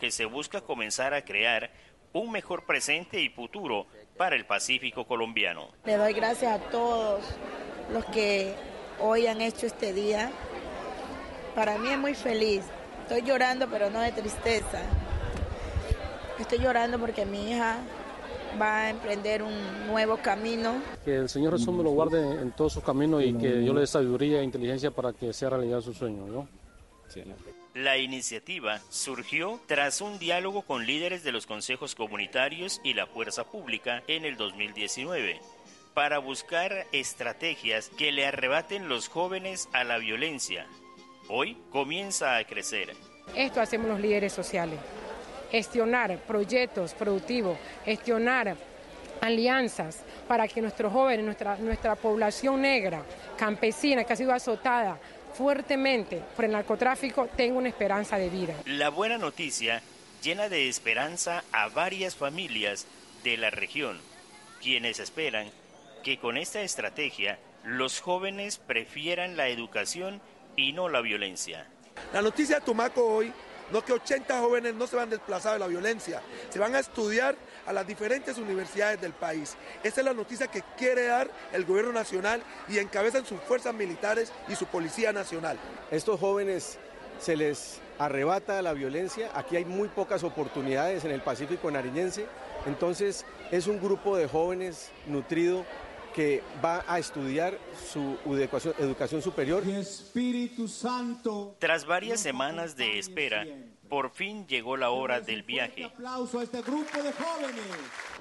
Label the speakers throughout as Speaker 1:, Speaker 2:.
Speaker 1: Que se busca comenzar a crear un mejor presente y futuro para el Pacífico colombiano.
Speaker 2: Le doy gracias a todos los que hoy han hecho este día. Para mí es muy feliz. Estoy llorando, pero no de tristeza. Estoy llorando porque mi hija va a emprender un nuevo camino.
Speaker 3: Que el Señor Jesús me lo guarde en todos sus caminos y que yo le dé sabiduría e inteligencia para que sea realidad su sueño, ¿no?
Speaker 1: La iniciativa surgió tras un diálogo con líderes de los consejos comunitarios y la fuerza pública en el 2019 para buscar estrategias que le arrebaten los jóvenes a la violencia. Hoy comienza a crecer.
Speaker 4: Esto hacemos los líderes sociales gestionar proyectos productivos, gestionar alianzas para que nuestros jóvenes, nuestra, nuestra población negra, campesina, que ha sido azotada fuertemente por el narcotráfico, tenga una esperanza de vida.
Speaker 1: La buena noticia llena de esperanza a varias familias de la región, quienes esperan que con esta estrategia los jóvenes prefieran la educación y no la violencia.
Speaker 5: La noticia de Tumaco hoy no que 80 jóvenes no se van desplazados de la violencia, se van a estudiar a las diferentes universidades del país. Esa es la noticia que quiere dar el gobierno nacional y encabezan sus fuerzas militares y su policía nacional.
Speaker 6: Estos jóvenes se les arrebata la violencia, aquí hay muy pocas oportunidades en el Pacífico nariñense, entonces es un grupo de jóvenes nutrido que va a estudiar su educación, educación superior.
Speaker 7: Espíritu Santo.
Speaker 1: Tras varias semanas de espera, por fin llegó la hora del viaje.
Speaker 7: Este.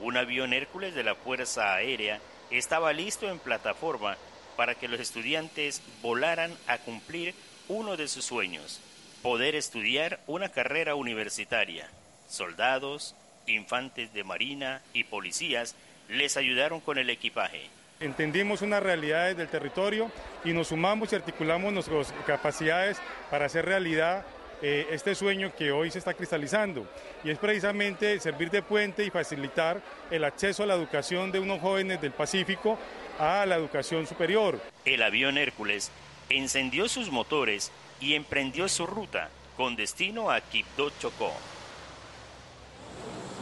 Speaker 1: Un avión Hércules de la Fuerza Aérea estaba listo en plataforma para que los estudiantes volaran a cumplir uno de sus sueños, poder estudiar una carrera universitaria. Soldados, infantes de marina y policías les ayudaron con el equipaje.
Speaker 8: Entendimos unas realidades del territorio y nos sumamos y articulamos nuestras capacidades para hacer realidad eh, este sueño que hoy se está cristalizando y es precisamente servir de puente y facilitar el acceso a la educación de unos jóvenes del Pacífico a la educación superior.
Speaker 1: El avión Hércules encendió sus motores y emprendió su ruta con destino a Quibdó Chocó.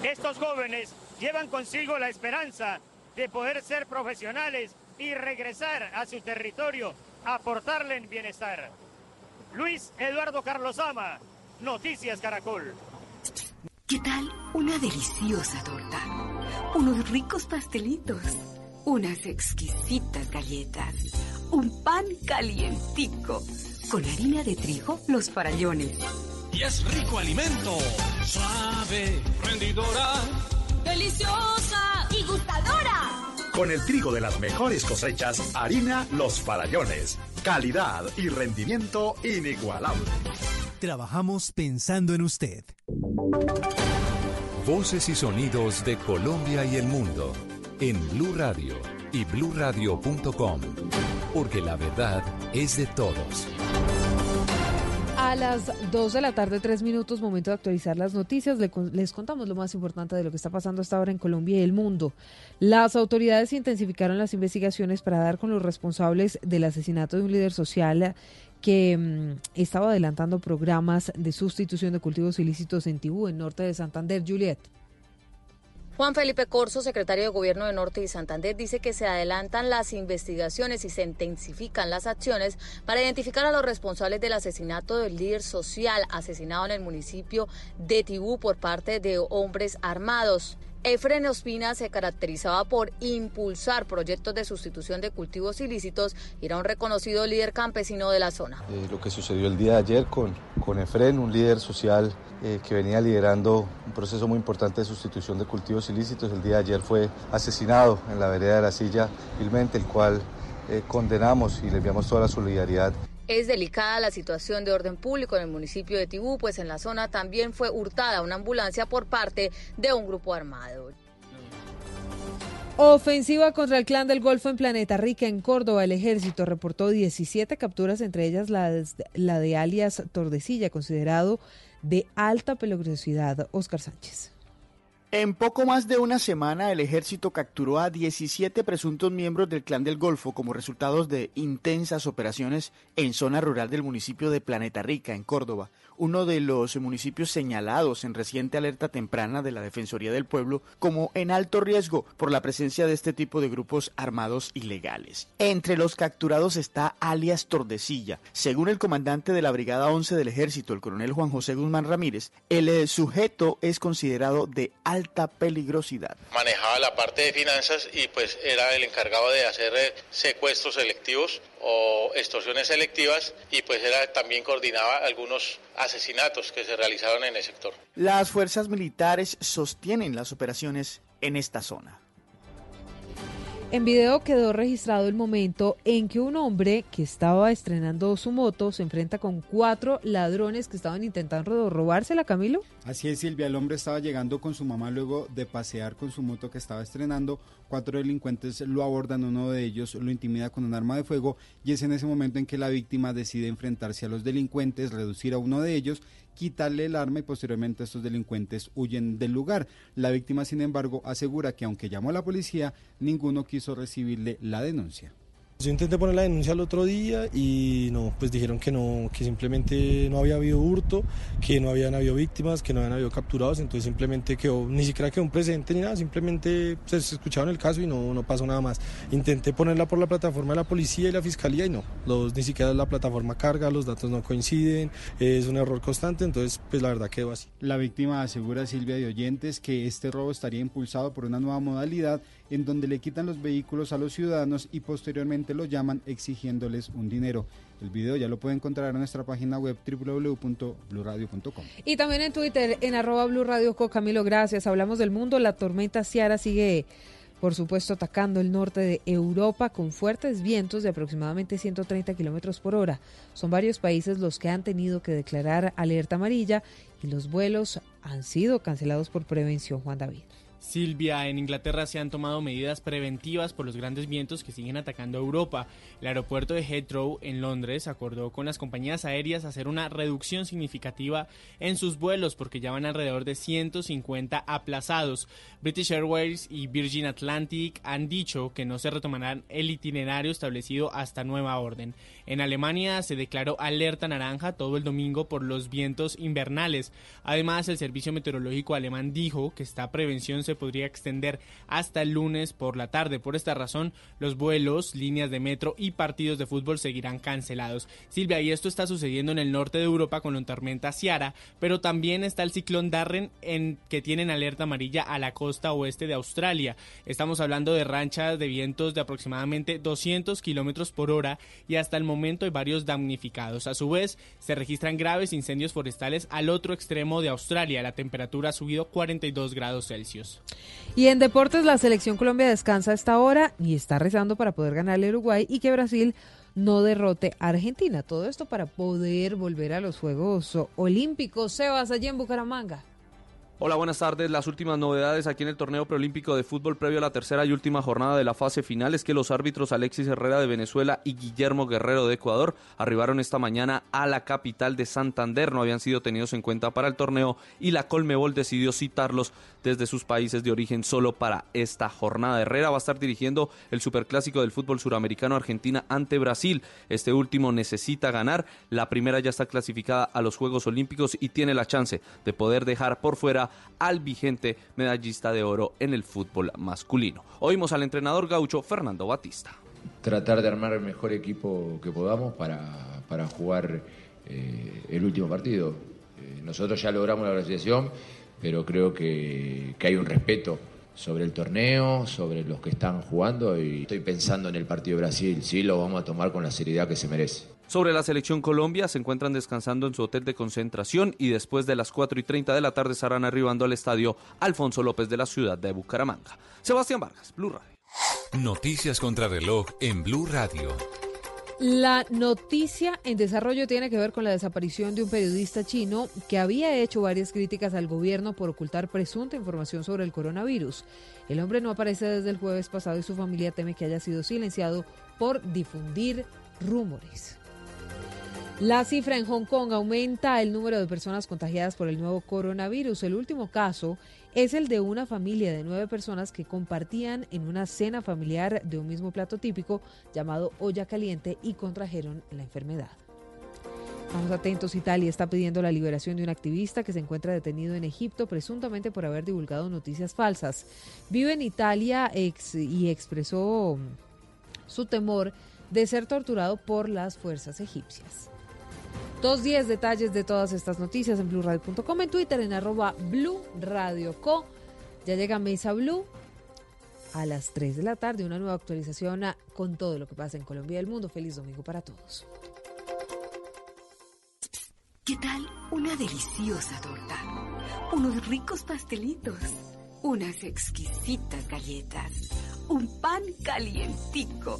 Speaker 9: Estos jóvenes llevan consigo la esperanza de poder ser profesionales y regresar a su territorio, aportarle en bienestar. Luis Eduardo Carlos Ama, Noticias Caracol.
Speaker 10: ¿Qué tal una deliciosa torta? Unos ricos pastelitos, unas exquisitas galletas, un pan calientico, con harina de trigo, los farallones.
Speaker 11: Y es rico alimento, suave, rendidora,
Speaker 12: deliciosa y gustadora.
Speaker 13: Con el trigo de las mejores cosechas, harina Los Farallones. Calidad y rendimiento inigualable.
Speaker 14: Trabajamos pensando en usted.
Speaker 15: Voces y sonidos de Colombia y el mundo en Blue Radio y bluradio.com, porque la verdad es de todos.
Speaker 16: A las 2 de la tarde, tres minutos, momento de actualizar las noticias. Les contamos lo más importante de lo que está pasando hasta ahora en Colombia y el mundo. Las autoridades intensificaron las investigaciones para dar con los responsables del asesinato de un líder social que mm, estaba adelantando programas de sustitución de cultivos ilícitos en Tibú, en norte de Santander. Juliet.
Speaker 17: Juan Felipe Corso, secretario de Gobierno de Norte y Santander, dice que se adelantan las investigaciones y se intensifican las acciones para identificar a los responsables del asesinato del líder social asesinado en el municipio de Tibú por parte de hombres armados. Efren Ospina se caracterizaba por impulsar proyectos de sustitución de cultivos ilícitos y era un reconocido líder campesino de la zona.
Speaker 18: Eh, lo que sucedió el día de ayer con, con Efren, un líder social eh, que venía liderando un proceso muy importante de sustitución de cultivos ilícitos, el día de ayer fue asesinado en la vereda de la silla vilmente, el cual eh, condenamos y le enviamos toda la solidaridad
Speaker 17: Es delicada la situación de orden público en el municipio de Tibú, pues en la zona también fue hurtada una ambulancia por parte de un grupo armado.
Speaker 16: Ofensiva contra el clan del Golfo en Planeta Rica, en Córdoba. El ejército reportó 17 capturas, entre ellas la, de alias Tordesilla, considerado de alta peligrosidad. Oscar Sánchez.
Speaker 19: En poco más de una semana, el ejército capturó a 17 presuntos miembros del Clan del Golfo como resultados de intensas operaciones en zona rural del municipio de Planeta Rica, en Córdoba, uno de los municipios señalados en reciente alerta temprana de la Defensoría del Pueblo como en alto riesgo por la presencia de este tipo de grupos armados ilegales. Entre los capturados está alias Tordesilla. Según el comandante de la Brigada 11 del Ejército, el coronel Juan José Guzmán Ramírez, el eh, sujeto es considerado de alta peligrosidad.
Speaker 20: Manejaba la parte de finanzas y pues era el encargado de hacer eh, secuestros selectivos o extorsiones selectivas y pues era también coordinaba algunos asesinatos que se realizaron en el sector.
Speaker 19: Las fuerzas militares sostienen las operaciones en esta zona.
Speaker 16: En video quedó registrado el momento en que un hombre que estaba estrenando su moto se enfrenta con cuatro ladrones que estaban intentando robársela, Camilo.
Speaker 21: Así es, Silvia. El hombre estaba llegando con su mamá luego de pasear con su moto que estaba estrenando. Cuatro delincuentes lo abordan, uno de ellos lo intimida con un arma de fuego y es en ese momento en que la víctima decide enfrentarse a los delincuentes, reducir a uno de ellos quitarle el arma y posteriormente estos delincuentes huyen del lugar. La víctima, sin embargo, asegura que aunque llamó a la policía, ninguno quiso recibirle la denuncia.
Speaker 22: Yo intenté poner la denuncia el otro día y no, pues dijeron que no, que simplemente no había habido hurto, que no habían habido víctimas, que no habían habido capturados, entonces simplemente quedó, ni siquiera quedó un presente ni nada, simplemente pues, se escucharon el caso y no, no pasó nada más. Intenté ponerla por la plataforma de la policía y la fiscalía y no, los, ni siquiera la plataforma carga, los datos no coinciden, es un error constante, entonces pues la verdad quedó así.
Speaker 21: La víctima asegura Silvia de Oyentes que este robo estaría impulsado por una nueva modalidad en donde le quitan los vehículos a los ciudadanos y posteriormente lo llaman exigiéndoles un dinero. El video ya lo puede encontrar en nuestra página web www.bluradio.com.
Speaker 16: Y también en Twitter, en arroba Blue Camilo, gracias. Hablamos del mundo. La tormenta Ciara sigue, por supuesto, atacando el norte de Europa con fuertes vientos de aproximadamente 130 kilómetros por hora. Son varios países los que han tenido que declarar alerta amarilla y los vuelos han sido cancelados por prevención, Juan David.
Speaker 23: Silvia, en Inglaterra se han tomado medidas preventivas por los grandes vientos que siguen atacando Europa. El aeropuerto de Heathrow en Londres acordó con las compañías aéreas hacer una reducción significativa en sus vuelos porque ya van alrededor de 150 aplazados. British Airways y Virgin Atlantic han dicho que no se retomarán el itinerario establecido hasta nueva orden. En Alemania se declaró alerta naranja todo el domingo por los vientos invernales. Además, el Servicio Meteorológico alemán dijo que esta prevención se podría extender hasta el lunes por la tarde. Por esta razón, los vuelos, líneas de metro y partidos de fútbol seguirán cancelados. Silvia, y esto está sucediendo en el norte de Europa con la tormenta Ciara, pero también está el ciclón Darren en que tienen alerta amarilla a la costa oeste de Australia. Estamos hablando de ranchas de vientos de aproximadamente 200 kilómetros por hora y hasta el momento hay varios damnificados. A su vez, se registran graves incendios forestales al otro extremo de Australia. La temperatura ha subido 42 grados Celsius.
Speaker 16: Y en deportes, la selección Colombia descansa a esta hora y está rezando para poder ganarle a Uruguay y que Brasil no derrote a Argentina. Todo esto para poder volver a los Juegos Olímpicos. Sebas, allí en Bucaramanga.
Speaker 24: Hola, buenas tardes. Las últimas novedades aquí en el torneo preolímpico de fútbol previo a la tercera y última jornada de la fase final es que los árbitros Alexis Herrera de Venezuela y Guillermo Guerrero de Ecuador arribaron esta mañana a la capital de Santander. No habían sido tenidos en cuenta para el torneo y la Colmebol decidió citarlos desde sus países de origen solo para esta jornada. Herrera va a estar dirigiendo el superclásico del fútbol suramericano Argentina ante Brasil. Este último necesita ganar. La primera ya está clasificada a los Juegos Olímpicos y tiene la chance de poder dejar por fuera al vigente medallista de oro en el fútbol masculino. Oímos al entrenador gaucho Fernando Batista.
Speaker 25: Tratar de armar el mejor equipo que podamos para, para jugar eh, el último partido. Eh, nosotros ya logramos la clasificación, pero creo que, que hay un respeto sobre el torneo, sobre los que están jugando y estoy pensando en el partido de Brasil, sí lo vamos a tomar con la seriedad que se merece.
Speaker 24: Sobre la selección Colombia, se encuentran descansando en su hotel de concentración y después de las 4 y 30 de la tarde estarán arribando al estadio Alfonso López de la ciudad de Bucaramanga. Sebastián Vargas, Blue Radio.
Speaker 15: Noticias contra reloj en Blue Radio.
Speaker 16: La noticia en desarrollo tiene que ver con la desaparición de un periodista chino que había hecho varias críticas al gobierno por ocultar presunta información sobre el coronavirus. El hombre no aparece desde el jueves pasado y su familia teme que haya sido silenciado por difundir rumores. La cifra en Hong Kong aumenta el número de personas contagiadas por el nuevo coronavirus. El último caso es el de una familia de nueve personas que compartían en una cena familiar de un mismo plato típico llamado olla caliente y contrajeron la enfermedad. Vamos atentos, Italia está pidiendo la liberación de un activista que se encuentra detenido en Egipto presuntamente por haber divulgado noticias falsas. Vive en Italia ex y expresó su temor de ser torturado por las fuerzas egipcias. Dos diez detalles de todas estas noticias en blurradio.com, en Twitter en arroba Blue Radio Co. Ya llega Mesa Blue a las 3 de la tarde, una nueva actualización con todo lo que pasa en Colombia y el mundo. Feliz domingo para todos.
Speaker 10: ¿Qué tal una deliciosa torta? Unos ricos pastelitos, unas exquisitas galletas, un pan calientico,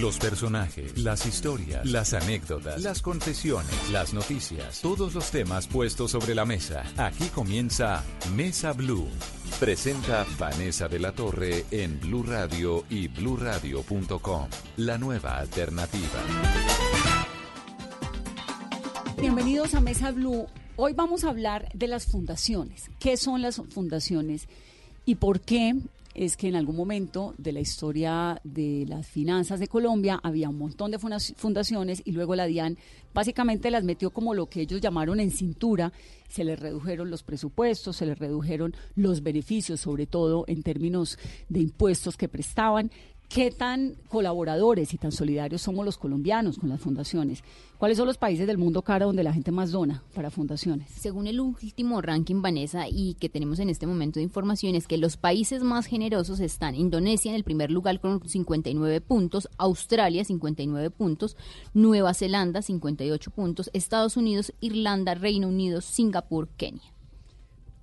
Speaker 15: Los personajes, las historias, las anécdotas, las confesiones, las noticias, todos los temas puestos sobre la mesa. Aquí comienza Mesa Blue. Presenta Vanessa de la Torre en Blue Radio y bluradio.com. La nueva alternativa.
Speaker 26: Bienvenidos a Mesa Blue. Hoy vamos a hablar de las fundaciones. ¿Qué son las fundaciones y por qué es que en algún momento de la historia de las finanzas de Colombia había un montón de fundaciones y luego la DIAN básicamente las metió como lo que ellos llamaron en cintura, se les redujeron los presupuestos, se les redujeron los beneficios, sobre todo en términos de impuestos que prestaban ¿Qué tan colaboradores y tan solidarios somos los colombianos con las fundaciones? ¿Cuáles son los países del mundo cara donde la gente más dona para fundaciones?
Speaker 27: Según el último ranking, Vanessa, y que tenemos en este momento de información, es que los países más generosos están Indonesia en el primer lugar con 59 puntos, Australia 59 puntos, Nueva Zelanda 58 puntos, Estados Unidos, Irlanda, Reino Unido, Singapur, Kenia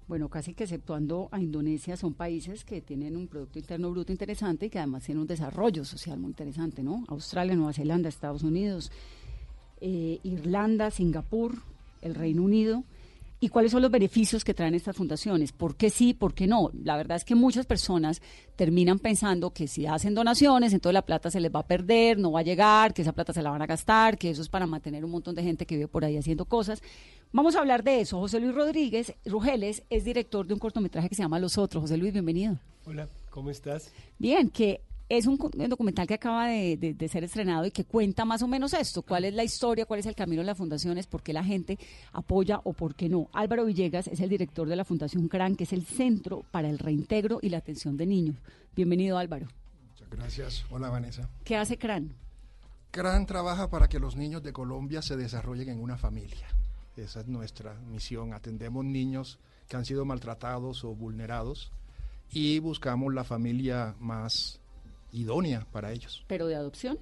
Speaker 26: bueno, casi que exceptuando a Indonesia, son países que tienen un Producto Interno Bruto interesante y que además tienen un desarrollo social muy interesante, ¿no? Australia, Nueva Zelanda, Estados Unidos, eh, Irlanda, Singapur, el Reino Unido. ¿Y cuáles son los beneficios que traen estas fundaciones? ¿Por qué sí, por qué no? La verdad es que muchas personas terminan pensando que si hacen donaciones, entonces la plata se les va a perder, no va a llegar, que esa plata se la van a gastar, que eso es para mantener un montón de gente que vive por ahí haciendo cosas. Vamos a hablar de eso. José Luis Rodríguez Rugeles es director de un cortometraje que se llama Los Otros. José Luis, bienvenido.
Speaker 28: Hola, ¿cómo estás?
Speaker 26: Bien, que es un, documental que acaba de, ser estrenado y que cuenta más o menos esto, cuál es la historia, cuál es el camino de las fundaciones, por qué la gente apoya o por qué no. Álvaro Villegas es el director de la Fundación CRAN, que es el Centro para el Reintegro y la Atención de Niños. Bienvenido Álvaro.
Speaker 28: Muchas gracias. Hola Vanessa.
Speaker 26: ¿Qué hace CRAN?
Speaker 28: CRAN trabaja para que los niños de Colombia se desarrollen en una familia. Esa es nuestra misión. Atendemos niños que han sido maltratados o vulnerados y buscamos la familia más idónea para ellos.
Speaker 26: ¿Pero de adopción?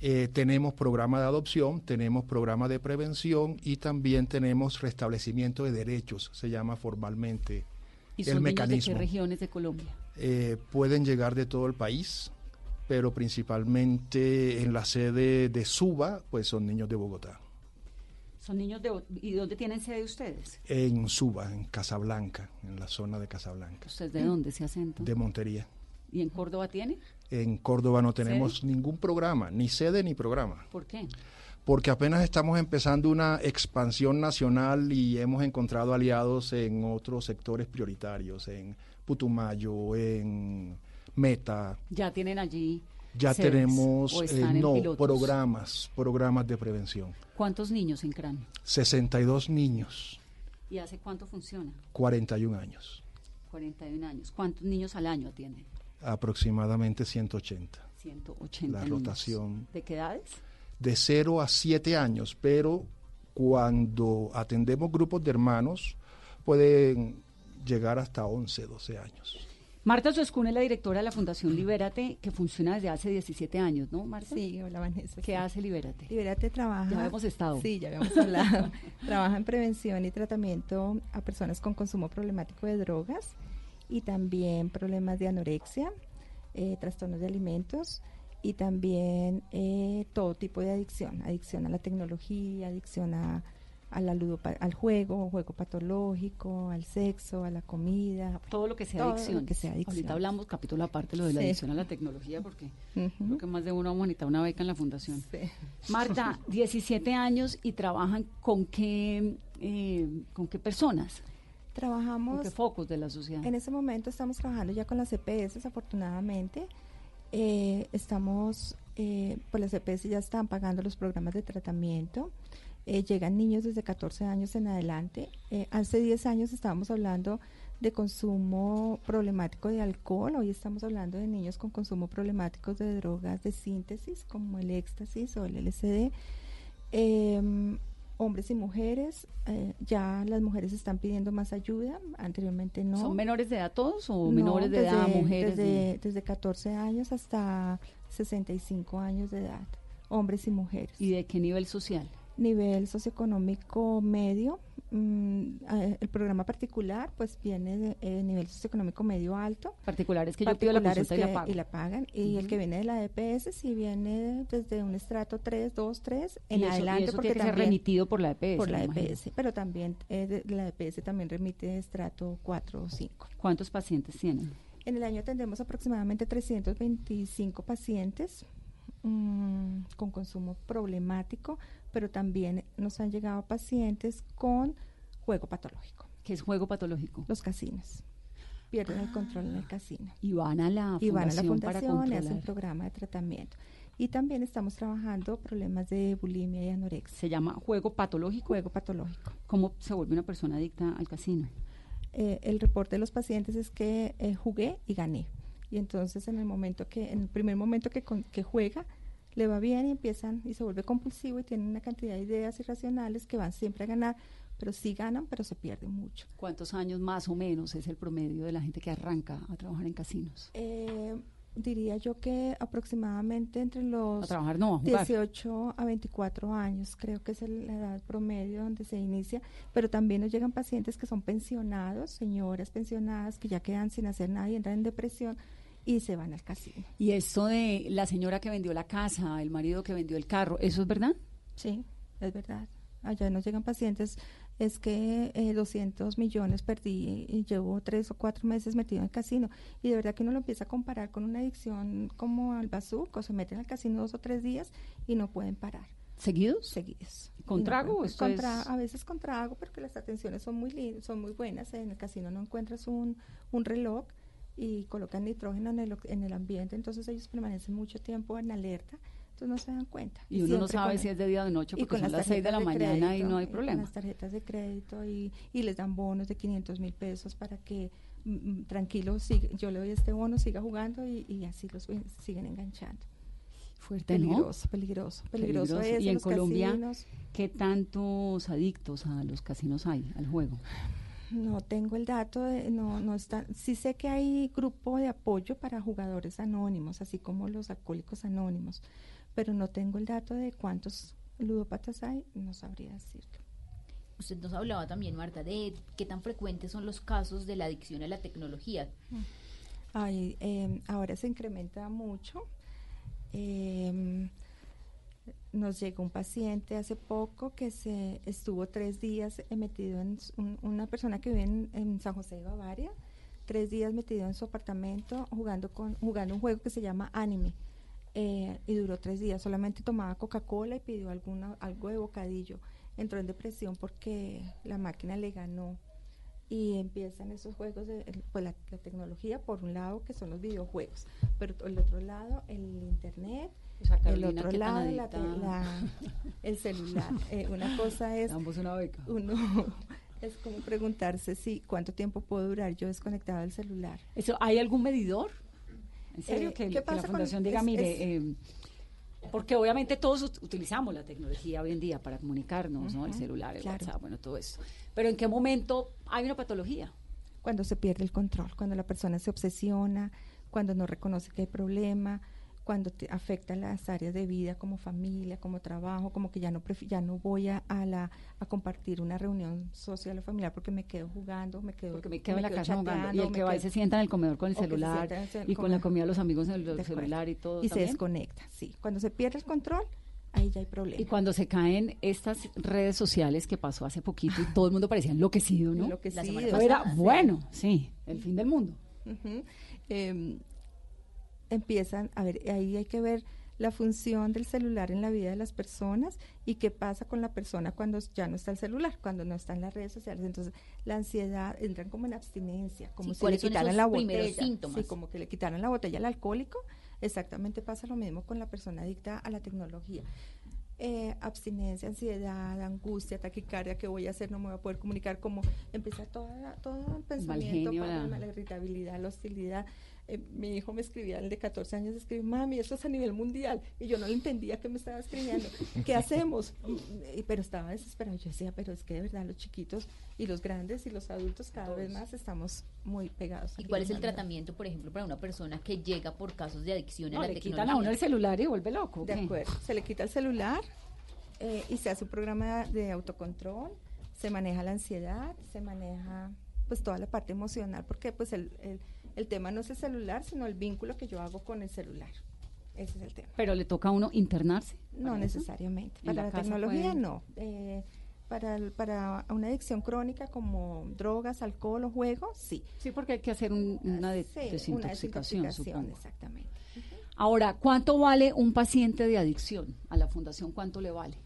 Speaker 28: Eh, tenemos programa de adopción, tenemos programa de prevención y también tenemos restablecimiento de derechos, se llama formalmente
Speaker 26: ¿Y el mecanismo. ¿De qué regiones de Colombia?
Speaker 28: Eh, pueden llegar de todo el país, pero principalmente en la sede de Suba, pues son niños de Bogotá.
Speaker 26: ¿Son niños de... ¿Y dónde tienen sede ustedes?
Speaker 28: En Suba, en Casablanca, en la zona de Casablanca.
Speaker 26: ¿Ustedes de dónde se acento?
Speaker 28: De Montería.
Speaker 26: ¿Y en Córdoba tiene?
Speaker 28: En Córdoba no tenemos ningún programa, ni sede ni programa.
Speaker 26: ¿Por qué?
Speaker 28: Porque apenas estamos empezando una expansión nacional y hemos encontrado aliados en otros sectores prioritarios, en Putumayo, en Meta.
Speaker 26: ¿Ya tienen allí?
Speaker 28: Ya tenemos eh, no, programas, programas de prevención.
Speaker 26: ¿Cuántos niños en CRAN?
Speaker 28: 62 niños.
Speaker 26: ¿Y hace cuánto funciona?
Speaker 28: 41 años.
Speaker 26: 41 años. ¿Cuántos niños al año atienden?
Speaker 28: Aproximadamente 180.
Speaker 26: 180
Speaker 28: La rotación.
Speaker 26: ¿De qué edades?
Speaker 28: De 0 a 7 años, pero cuando atendemos grupos de hermanos pueden llegar hasta 11, 12 años.
Speaker 26: Marta Suescún es la directora de la Fundación Libérate, que funciona desde hace 17 años, ¿no, Marta?
Speaker 29: Sí, hola Vanessa.
Speaker 26: ¿Qué hace Libérate?
Speaker 29: Libérate trabaja...
Speaker 26: Ya hemos estado.
Speaker 29: Sí, ya habíamos hablado. trabaja en prevención y tratamiento a personas con consumo problemático de drogas y también problemas de anorexia, eh, trastornos de alimentos y también eh, todo tipo de adicción, adicción a la tecnología, adicción a a la al juego, juego patológico, al sexo, a la comida.
Speaker 26: Todo lo que sea adicción. Ahorita hablamos capítulo aparte lo de la adicción a la tecnología porque creo que más de uno ha una beca en la fundación. Marta, 17 años y trabajan con qué, eh, con qué personas.
Speaker 29: Trabajamos.
Speaker 26: ¿Con qué focos de la sociedad?
Speaker 29: En ese momento estamos trabajando ya con las EPS, afortunadamente. Eh, estamos, eh, pues las EPS ya están pagando los programas de tratamiento. Eh, llegan niños desde 14 años en adelante. Eh, hace 10 años estábamos hablando de consumo problemático de alcohol, hoy estamos hablando de niños con consumo problemático de drogas de síntesis como el éxtasis o el LSD. Em, hombres y mujeres, eh, ya las mujeres están pidiendo más ayuda, anteriormente no.
Speaker 26: ¿Son menores de edad todos o menores de edad mujeres?
Speaker 29: Desde, desde 14 años hasta 65 años de edad, hombres y mujeres.
Speaker 26: ¿Y de qué nivel social?
Speaker 29: Nivel socioeconómico medio. Mm, el programa particular pues viene de eh, nivel socioeconómico medio alto.
Speaker 26: Particular es que yo pido la consulta
Speaker 29: y, la pagan. Y el que viene de la EPS si viene desde un estrato 3, 2, 3 en adelante.
Speaker 26: porque tiene remitido por la EPS.
Speaker 29: Por la EPS, pero también eh, la EPS también remite estrato 4 o 5.
Speaker 26: ¿Cuántos pacientes tienen?
Speaker 29: En el año atendemos aproximadamente 325 pacientes mm, con consumo problemático pero también nos han llegado pacientes con juego patológico.
Speaker 26: ¿Qué es juego patológico?
Speaker 29: Los casinos. Pierden el control en el casino.
Speaker 26: Y van a la fundación, y van a la fundación
Speaker 29: y hacen programa de tratamiento. Y también estamos trabajando problemas de bulimia y anorexia.
Speaker 26: ¿Se llama juego patológico?
Speaker 29: Juego patológico.
Speaker 26: ¿Cómo se vuelve una persona adicta al casino?
Speaker 29: Eh, el reporte de los pacientes es que eh, jugué y gané. Y entonces en el momento que, en el primer momento que, que juega, le va bien y empiezan y se vuelve compulsivo y tienen una cantidad de ideas irracionales que van siempre a ganar, pero sí ganan, pero se pierden mucho.
Speaker 26: ¿Cuántos años más o menos es el promedio de la gente que arranca a trabajar en casinos?
Speaker 29: Eh, diría yo que aproximadamente entre los
Speaker 26: a trabajar, no,
Speaker 29: 18 a 24 años, creo que es la edad promedio donde se inicia, pero también nos llegan pacientes que son pensionados, señoras pensionadas que ya quedan sin hacer nada y entran en depresión y se van al casino.
Speaker 26: ¿Y esto de la señora que vendió la casa, el marido que vendió el carro, eso es verdad?
Speaker 29: Sí, es verdad. Allá nos llegan pacientes, es que 200 eh, millones perdí y llevo tres o cuatro meses metido en el casino. Y de verdad que uno lo empieza a comparar con una adicción como al bazuco, se meten al casino dos o tres días y no pueden parar.
Speaker 26: ¿Seguidos?
Speaker 29: Seguidos.
Speaker 26: ¿Con trago?
Speaker 29: A veces con trago, porque las atenciones son muy, son muy buenas. En el casino no encuentras un, un reloj y colocan nitrógeno en el, en el ambiente, entonces ellos permanecen mucho tiempo en alerta, entonces no se dan cuenta.
Speaker 26: Y, uno no sabe si es de día o de noche porque son las 6 de la mañana y no hay problema.
Speaker 29: las tarjetas de crédito y, y les dan bonos de 500 mil pesos para que mm, mm, tranquilo, yo le doy este bono, siga jugando y, y así los siguen enganchando.
Speaker 26: Fuerte,
Speaker 29: peligroso, peligroso, peligroso, Es,
Speaker 26: y en Colombia, ¿qué tantos adictos a los casinos hay, al juego?
Speaker 29: No tengo el dato, de, no, no está. Sí sé que hay grupo de apoyo para jugadores anónimos, así como los alcohólicos anónimos, pero no tengo el dato de cuántos ludópatas hay, no sabría decirlo.
Speaker 27: Usted nos hablaba también, Marta, de qué tan frecuentes son los casos de la adicción a la tecnología.
Speaker 29: Ay, em, ahora se incrementa mucho. Eh, nos llegó un paciente hace poco que se estuvo tres días metido en una persona que vive en, San José de Bavaria, tres días metido en su apartamento jugando con jugando un juego que se llama Anime eh, y duró tres días. Solamente tomaba Coca-Cola y pidió alguna algo de bocadillo. Entró en depresión porque la máquina le ganó y empiezan esos juegos de pues la, la tecnología por un lado que son los videojuegos, pero el otro lado el internet el otro lado, el celular. Eh, una cosa es... Uno es como preguntarse si cuánto tiempo puedo durar yo desconectado del celular.
Speaker 26: Eso, ¿Hay algún medidor? ¿En serio? Eh, que, la fundación diga, mire... Eh, porque obviamente todos utilizamos la tecnología hoy en día para comunicarnos, ¿no? El celular, el WhatsApp, bueno, todo eso. Pero ¿en qué momento hay una patología?
Speaker 29: cuando se pierde el control, cuando la persona se obsesiona, cuando no reconoce que hay problema, cuando te afecta las áreas de vida como familia, como trabajo, como que ya no ya no voy a, la a compartir una reunión social o familiar porque me quedo jugando, me quedo
Speaker 26: porque me quedo en la casa jugando y el que va y se sienta en el comedor con el celular y con la comida de los amigos en el celular y todo
Speaker 29: y se desconecta, sí. Cuando se pierde el control, ahí ya hay problema.
Speaker 26: Y cuando se caen estas redes sociales que pasó hace poquito y todo el mundo parecía enloquecido, ¿no?
Speaker 29: Enloquecido.
Speaker 26: Era bueno, sí, el fin del mundo.
Speaker 29: Em, empiezan, a ver, ahí hay que ver la función del celular en la vida de las personas y qué pasa con la persona cuando ya no está el celular, cuando no está en las redes sociales. Entonces, la ansiedad entran como en abstinencia, como si le quitaran la botella. Sí, como que le quitaran la botella al alcohólico Exactamente pasa lo mismo con la persona adicta a la tecnología. Eh, abstinencia, ansiedad, angustia, taquicardia, ¿qué voy a hacer? No me voy a poder comunicar, como empieza toda, todo el pensamiento, la irritabilidad, la hostilidad, eh, mi hijo me escribía, el de 14 años, escribió, mami, esto es a nivel mundial. Y yo no le entendía que me estaba escribiendo. ¿Qué hacemos? Y, pero estaba desesperado. Yo decía, pero es que de verdad los chiquitos y los grandes y los adultos cada vez más estamos muy pegados.
Speaker 27: ¿Y cuál es el tratamiento, por ejemplo, para una persona que llega por casos de adicción a la
Speaker 26: le
Speaker 27: tecnología?
Speaker 26: quitan a uno el celular y vuelve loco.
Speaker 29: De acuerdo. Se le quita el celular eh, y se hace un programa de autocontrol, se maneja la ansiedad, se maneja pues toda la parte emocional, porque pues el el tema no es el celular, sino el vínculo que yo hago con el celular. Ese es el tema.
Speaker 26: ¿Pero le toca a uno internarse?
Speaker 29: No necesariamente. Para la, tecnología no. Eh, para, para una adicción crónica como drogas, alcohol o juego, sí.
Speaker 26: Sí, porque hay que hacer una, desintoxicación, supongo.
Speaker 29: Exactamente.
Speaker 26: Ahora, ¿cuánto vale un paciente de adicción? A la fundación, ¿cuánto le vale?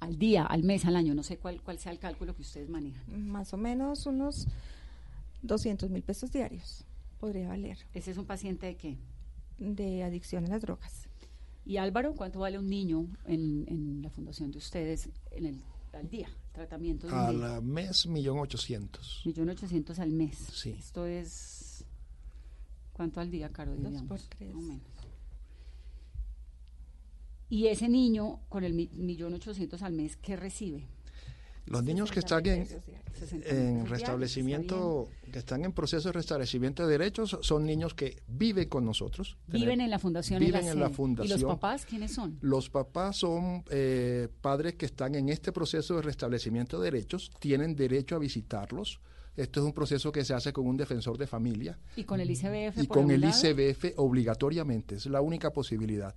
Speaker 26: Al día, al mes, al año, no sé cuál, cuál sea el cálculo que ustedes manejan.
Speaker 29: Más o menos unos 200 mil pesos diarios podría valer.
Speaker 26: ¿Ese es un paciente de qué?
Speaker 29: De adicción a las drogas.
Speaker 26: Y Álvaro, ¿cuánto vale un niño en, la fundación de ustedes en el, al día? Tratamiento de
Speaker 28: Al mes, millón ochocientos.
Speaker 26: Millón ochocientos al mes.
Speaker 28: Sí.
Speaker 26: Esto es... ¿Cuánto al día, Caro?
Speaker 29: Dos por tres.
Speaker 26: Y ese niño, con el millón ochocientos al mes, ¿qué recibe?
Speaker 28: Los niños que están en, en restablecimiento, que están en proceso de restablecimiento de derechos, son niños que viven con nosotros.
Speaker 26: Viven en la fundación.
Speaker 28: Viven en la, fundación.
Speaker 26: ¿Y los papás quiénes son?
Speaker 28: Los papás son eh, padres que están en este proceso de restablecimiento de derechos, tienen derecho a visitarlos. Esto es un proceso que se hace con un defensor de familia.
Speaker 26: ¿Y con el ICBF?
Speaker 28: Y con el ICBF obligatoriamente, es la única posibilidad.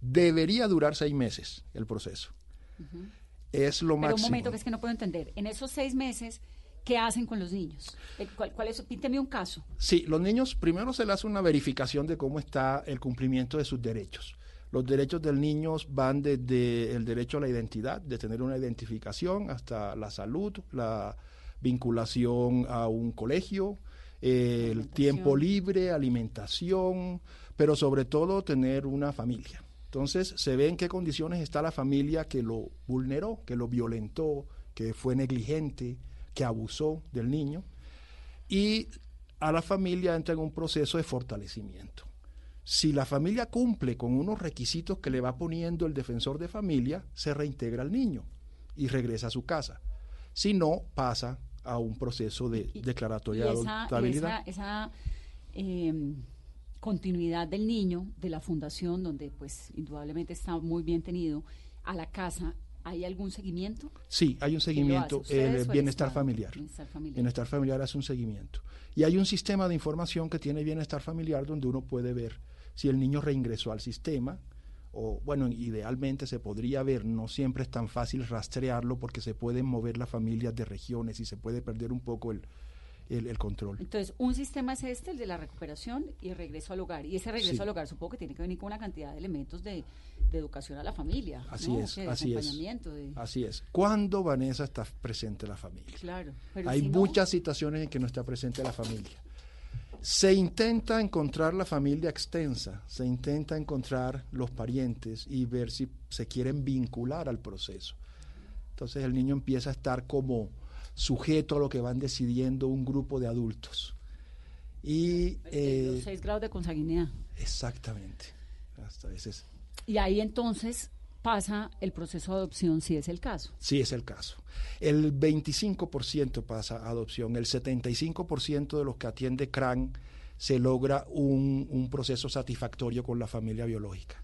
Speaker 28: Debería durar seis meses el proceso es lo Pero
Speaker 26: un momento que es que no puedo entender. En esos seis meses, ¿qué hacen con los niños? Eh, ¿Cuál, cuál es? Pínteme un caso.
Speaker 28: Sí, los niños primero se les hace una verificación de cómo está el cumplimiento de sus derechos. Los derechos del niño van desde el derecho a la identidad, de tener una identificación, hasta la salud, la vinculación a un colegio, el tiempo libre, alimentación, pero sobre todo tener una familia. Entonces se ve en qué condiciones está la familia que lo vulneró, que lo violentó, que fue negligente, que abusó del niño. Y a la familia entra en un proceso de fortalecimiento. Si la familia cumple con unos requisitos que le va poniendo el defensor de familia, se reintegra al niño y regresa a su casa. Si no, pasa a un proceso de declaratoria de adoptabilidad.
Speaker 26: Esa, continuidad del niño, de la fundación, donde pues indudablemente está muy bien tenido, a la casa, ¿hay algún seguimiento?
Speaker 28: Sí, hay un seguimiento, el bienestar familiar. bienestar familiar. Bienestar familiar hace un seguimiento. Y hay un sistema de información que tiene bienestar familiar donde uno puede ver si el niño reingresó al sistema, o bueno, idealmente se podría ver, no siempre es tan fácil rastrearlo porque se pueden mover las familias de regiones y se puede perder un poco el, el, control.
Speaker 26: Entonces, un sistema es este, el de la recuperación y el regreso al hogar. Y ese regreso al hogar supongo que tiene que venir con una cantidad de elementos de, educación a la familia.
Speaker 28: Así es, así es. Así es. ¿Cuándo, Vanessa, está presente la familia?
Speaker 26: Claro.
Speaker 28: Hay muchas situaciones en que no está presente la familia. Se intenta encontrar la familia extensa, se intenta encontrar los parientes y ver si se quieren vincular al proceso. Entonces el niño empieza a estar como sujeto a lo que van decidiendo un grupo de adultos. Y,
Speaker 26: eh, seis grados de consanguinidad.
Speaker 28: Exactamente. Hasta veces.
Speaker 26: Y ahí entonces pasa el proceso de adopción si es el caso.
Speaker 28: Sí es el caso. El 25% pasa a adopción, el 75% de los que atiende CRAN se logra un, un proceso satisfactorio con la familia biológica.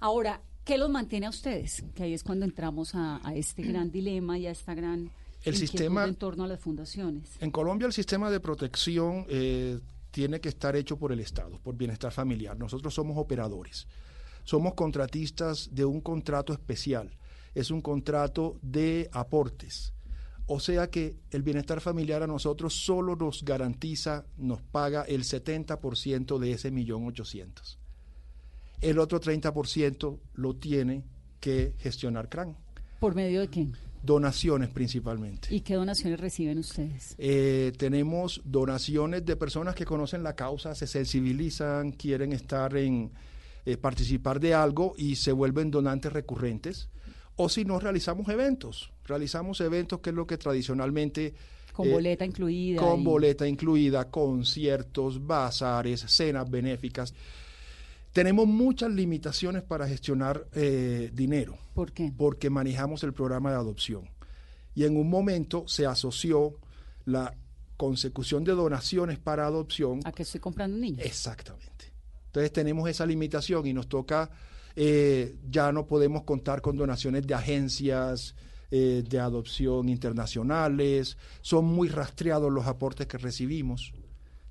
Speaker 26: Ahora, ¿qué los mantiene a ustedes? Que ahí es cuando entramos a, a este gran dilema y a esta gran
Speaker 28: El sistema-
Speaker 26: en torno a las fundaciones.
Speaker 28: En Colombia el sistema de protección eh, tiene que estar hecho por el Estado, por bienestar familiar. Nosotros somos operadores, somos contratistas de un contrato especial, es un contrato de aportes. O sea que el bienestar familiar a nosotros solo nos garantiza, nos paga el 70% de ese millón ochocientos. El otro 30% lo tiene que gestionar CRAN.
Speaker 26: ¿Por medio de qué?
Speaker 28: Donaciones principalmente.
Speaker 26: ¿Y qué donaciones reciben ustedes?
Speaker 28: Eh, tenemos donaciones de personas que conocen la causa, se sensibilizan, quieren estar en eh, participar de algo y se vuelven donantes recurrentes. O si no, realizamos eventos. Realizamos eventos que es lo que tradicionalmente...
Speaker 26: Con
Speaker 28: eh,
Speaker 26: boleta incluida.
Speaker 28: Con
Speaker 26: y-
Speaker 28: boleta incluida, conciertos, bazares, cenas benéficas. Tenemos muchas limitaciones para gestionar eh, dinero.
Speaker 26: ¿Por qué?
Speaker 28: Porque manejamos el programa de adopción. Y en un momento se asoció la consecución de donaciones para adopción.
Speaker 26: ¿A que estoy comprando un niño?
Speaker 28: Exactamente. Entonces tenemos esa limitación y nos toca, eh, ya no podemos contar con donaciones de agencias eh, de adopción internacionales, son muy rastreados los aportes que recibimos.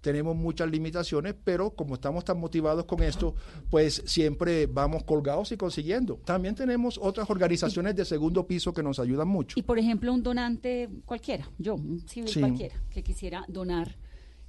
Speaker 28: Tenemos muchas limitaciones, pero como estamos tan motivados con esto, pues siempre vamos colgados y consiguiendo. También tenemos otras organizaciones de segundo piso que nos ayudan mucho.
Speaker 26: Y por ejemplo, un donante cualquiera, yo, un civil
Speaker 28: Sí.
Speaker 26: cualquiera, que quisiera donar,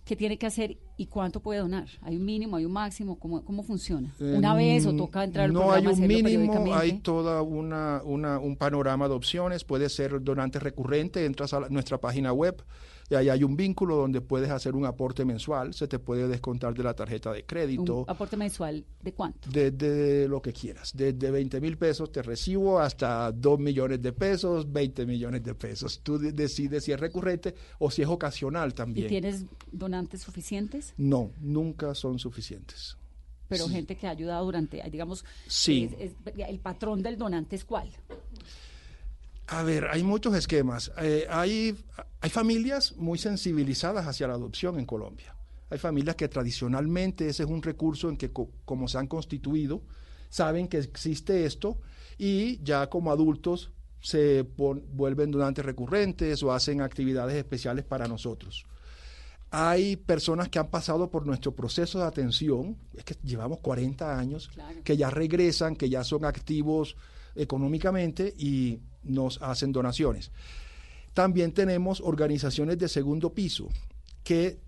Speaker 26: ¿qué tiene que hacer y cuánto puede donar? ¿Hay un mínimo, hay un máximo? ¿Cómo, cómo funciona?
Speaker 28: Eh,
Speaker 26: ¿Una vez o toca entrar al
Speaker 28: No
Speaker 26: programa
Speaker 28: hay un mínimo, hay toda una, una- un panorama de opciones. Puede ser donante recurrente, entras a la- nuestra página web y ahí hay un vínculo donde puedes hacer un aporte mensual, se te puede descontar de la tarjeta de crédito.
Speaker 26: ¿Un aporte mensual de cuánto?
Speaker 28: Desde lo que quieras, desde 20 mil pesos te recibo hasta 2 millones de pesos, 20 millones de pesos. Tú de- decides si es recurrente o si es ocasional
Speaker 26: ¿Y
Speaker 28: también.
Speaker 26: tienes donantes suficientes?
Speaker 28: No, nunca son suficientes.
Speaker 26: Pero
Speaker 28: Sí.
Speaker 26: gente que ha ayudado durante, digamos,
Speaker 28: Sí.
Speaker 26: es- es- el patrón del donante es cuál?
Speaker 28: A ver, hay muchos esquemas. Eh, hay, hay familias muy sensibilizadas hacia la adopción en Colombia. Hay familias que tradicionalmente ese es un recurso en que co- como se han constituido, saben que existe esto y ya como adultos se vuelven donantes recurrentes o hacen actividades especiales para nosotros. Hay personas que han pasado por nuestro proceso de atención, es que llevamos 40 años, que ya regresan, que ya son activos económicamente y nos hacen donaciones. También tenemos organizaciones de segundo piso que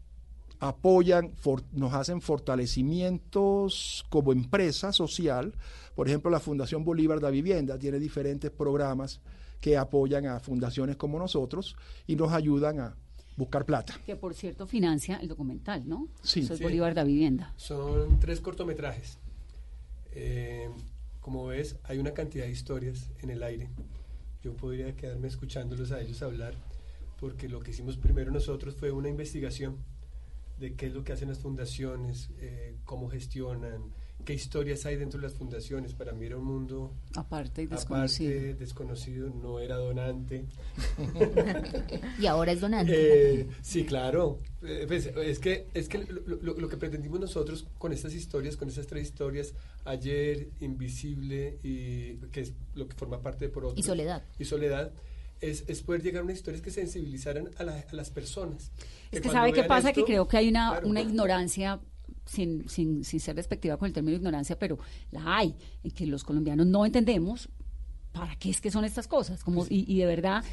Speaker 28: apoyan, for- nos hacen fortalecimientos como empresa social. Por ejemplo, la Fundación Bolívar de Vivienda tiene diferentes programas que apoyan a fundaciones como nosotros y nos ayudan a buscar plata.
Speaker 26: Que por cierto financia el documental, ¿no?
Speaker 28: Sí.
Speaker 26: Eso es
Speaker 30: Sí.
Speaker 26: Bolívar da Vivienda.
Speaker 30: Son tres cortometrajes. Eh, como ves, hay una cantidad de historias en el aire. Yo podría quedarme escuchándolos a ellos hablar, porque lo que hicimos primero nosotros fue una investigación de qué es lo que hacen las fundaciones, eh, cómo gestionan, qué historias hay dentro de las fundaciones. Para mí era un mundo
Speaker 26: Aparte y
Speaker 30: aparte,
Speaker 26: desconocido.
Speaker 30: desconocido, no era donante.
Speaker 27: Y ahora es donante.
Speaker 30: Eh, sí, claro. Eh, pues, es que, es que lo, lo- lo que pretendimos nosotros con estas historias, con estas tres historias, ayer, Invisible, y que es lo que forma parte de Por Otros,
Speaker 27: Y Soledad.
Speaker 30: Y Soledad, es, es poder llegar a unas historias que sensibilizaran a, la- a las personas.
Speaker 26: Es que
Speaker 30: cuando
Speaker 26: sabe qué pasa, que
Speaker 30: esto-
Speaker 26: creo que hay una,
Speaker 30: Claro.
Speaker 26: una ignorancia, sin, sin, sin ser despectiva con el término ignorancia, pero la hay, en que los colombianos no entendemos para qué es que son estas cosas. Como, y, y de verdad,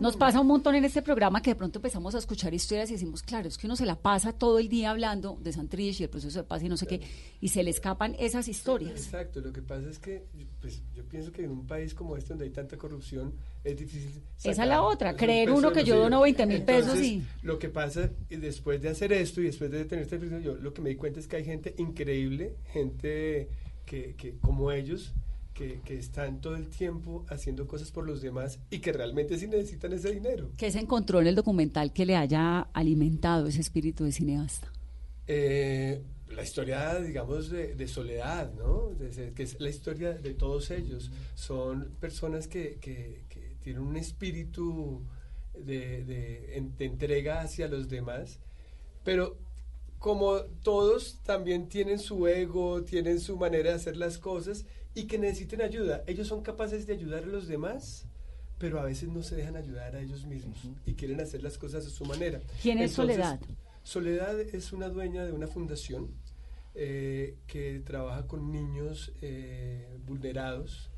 Speaker 26: nos pasa un montón en este programa que de pronto empezamos a escuchar historias y decimos, claro, es que uno se la pasa todo el día hablando de Santrich y el proceso de paz y no sé qué, y se le escapan esas historias.
Speaker 30: Exacto, lo que pasa es que pues, yo pienso que en un país como este donde hay tanta corrupción es difícil.
Speaker 26: Esa es la otra, creer uno que yo dono 20 mil pesos y...
Speaker 30: Lo que pasa y después de hacer esto y después de tener esta yo lo que me di cuenta es que hay gente increíble, gente que, que como ellos, que, que están todo el tiempo haciendo cosas por los demás y que realmente sí necesitan ese dinero.
Speaker 26: ¿Qué se encontró en el documental que le haya alimentado ese espíritu de cineasta?
Speaker 30: Eh, la historia, digamos, de, de soledad, ¿no? De- que es la historia de todos ellos. Son personas que, que- que tienen un espíritu de, de entrega hacia los demás, pero como todos también tienen su ego, tienen su manera de hacer las cosas y que necesiten ayuda. Ellos son capaces de ayudar a los demás, pero a veces no se dejan ayudar a ellos mismos y quieren hacer las cosas a su manera.
Speaker 26: ¿Quién es
Speaker 30: Entonces,
Speaker 26: Soledad?
Speaker 30: Soledad es una dueña de una fundación eh, que trabaja con niños eh, vulnerados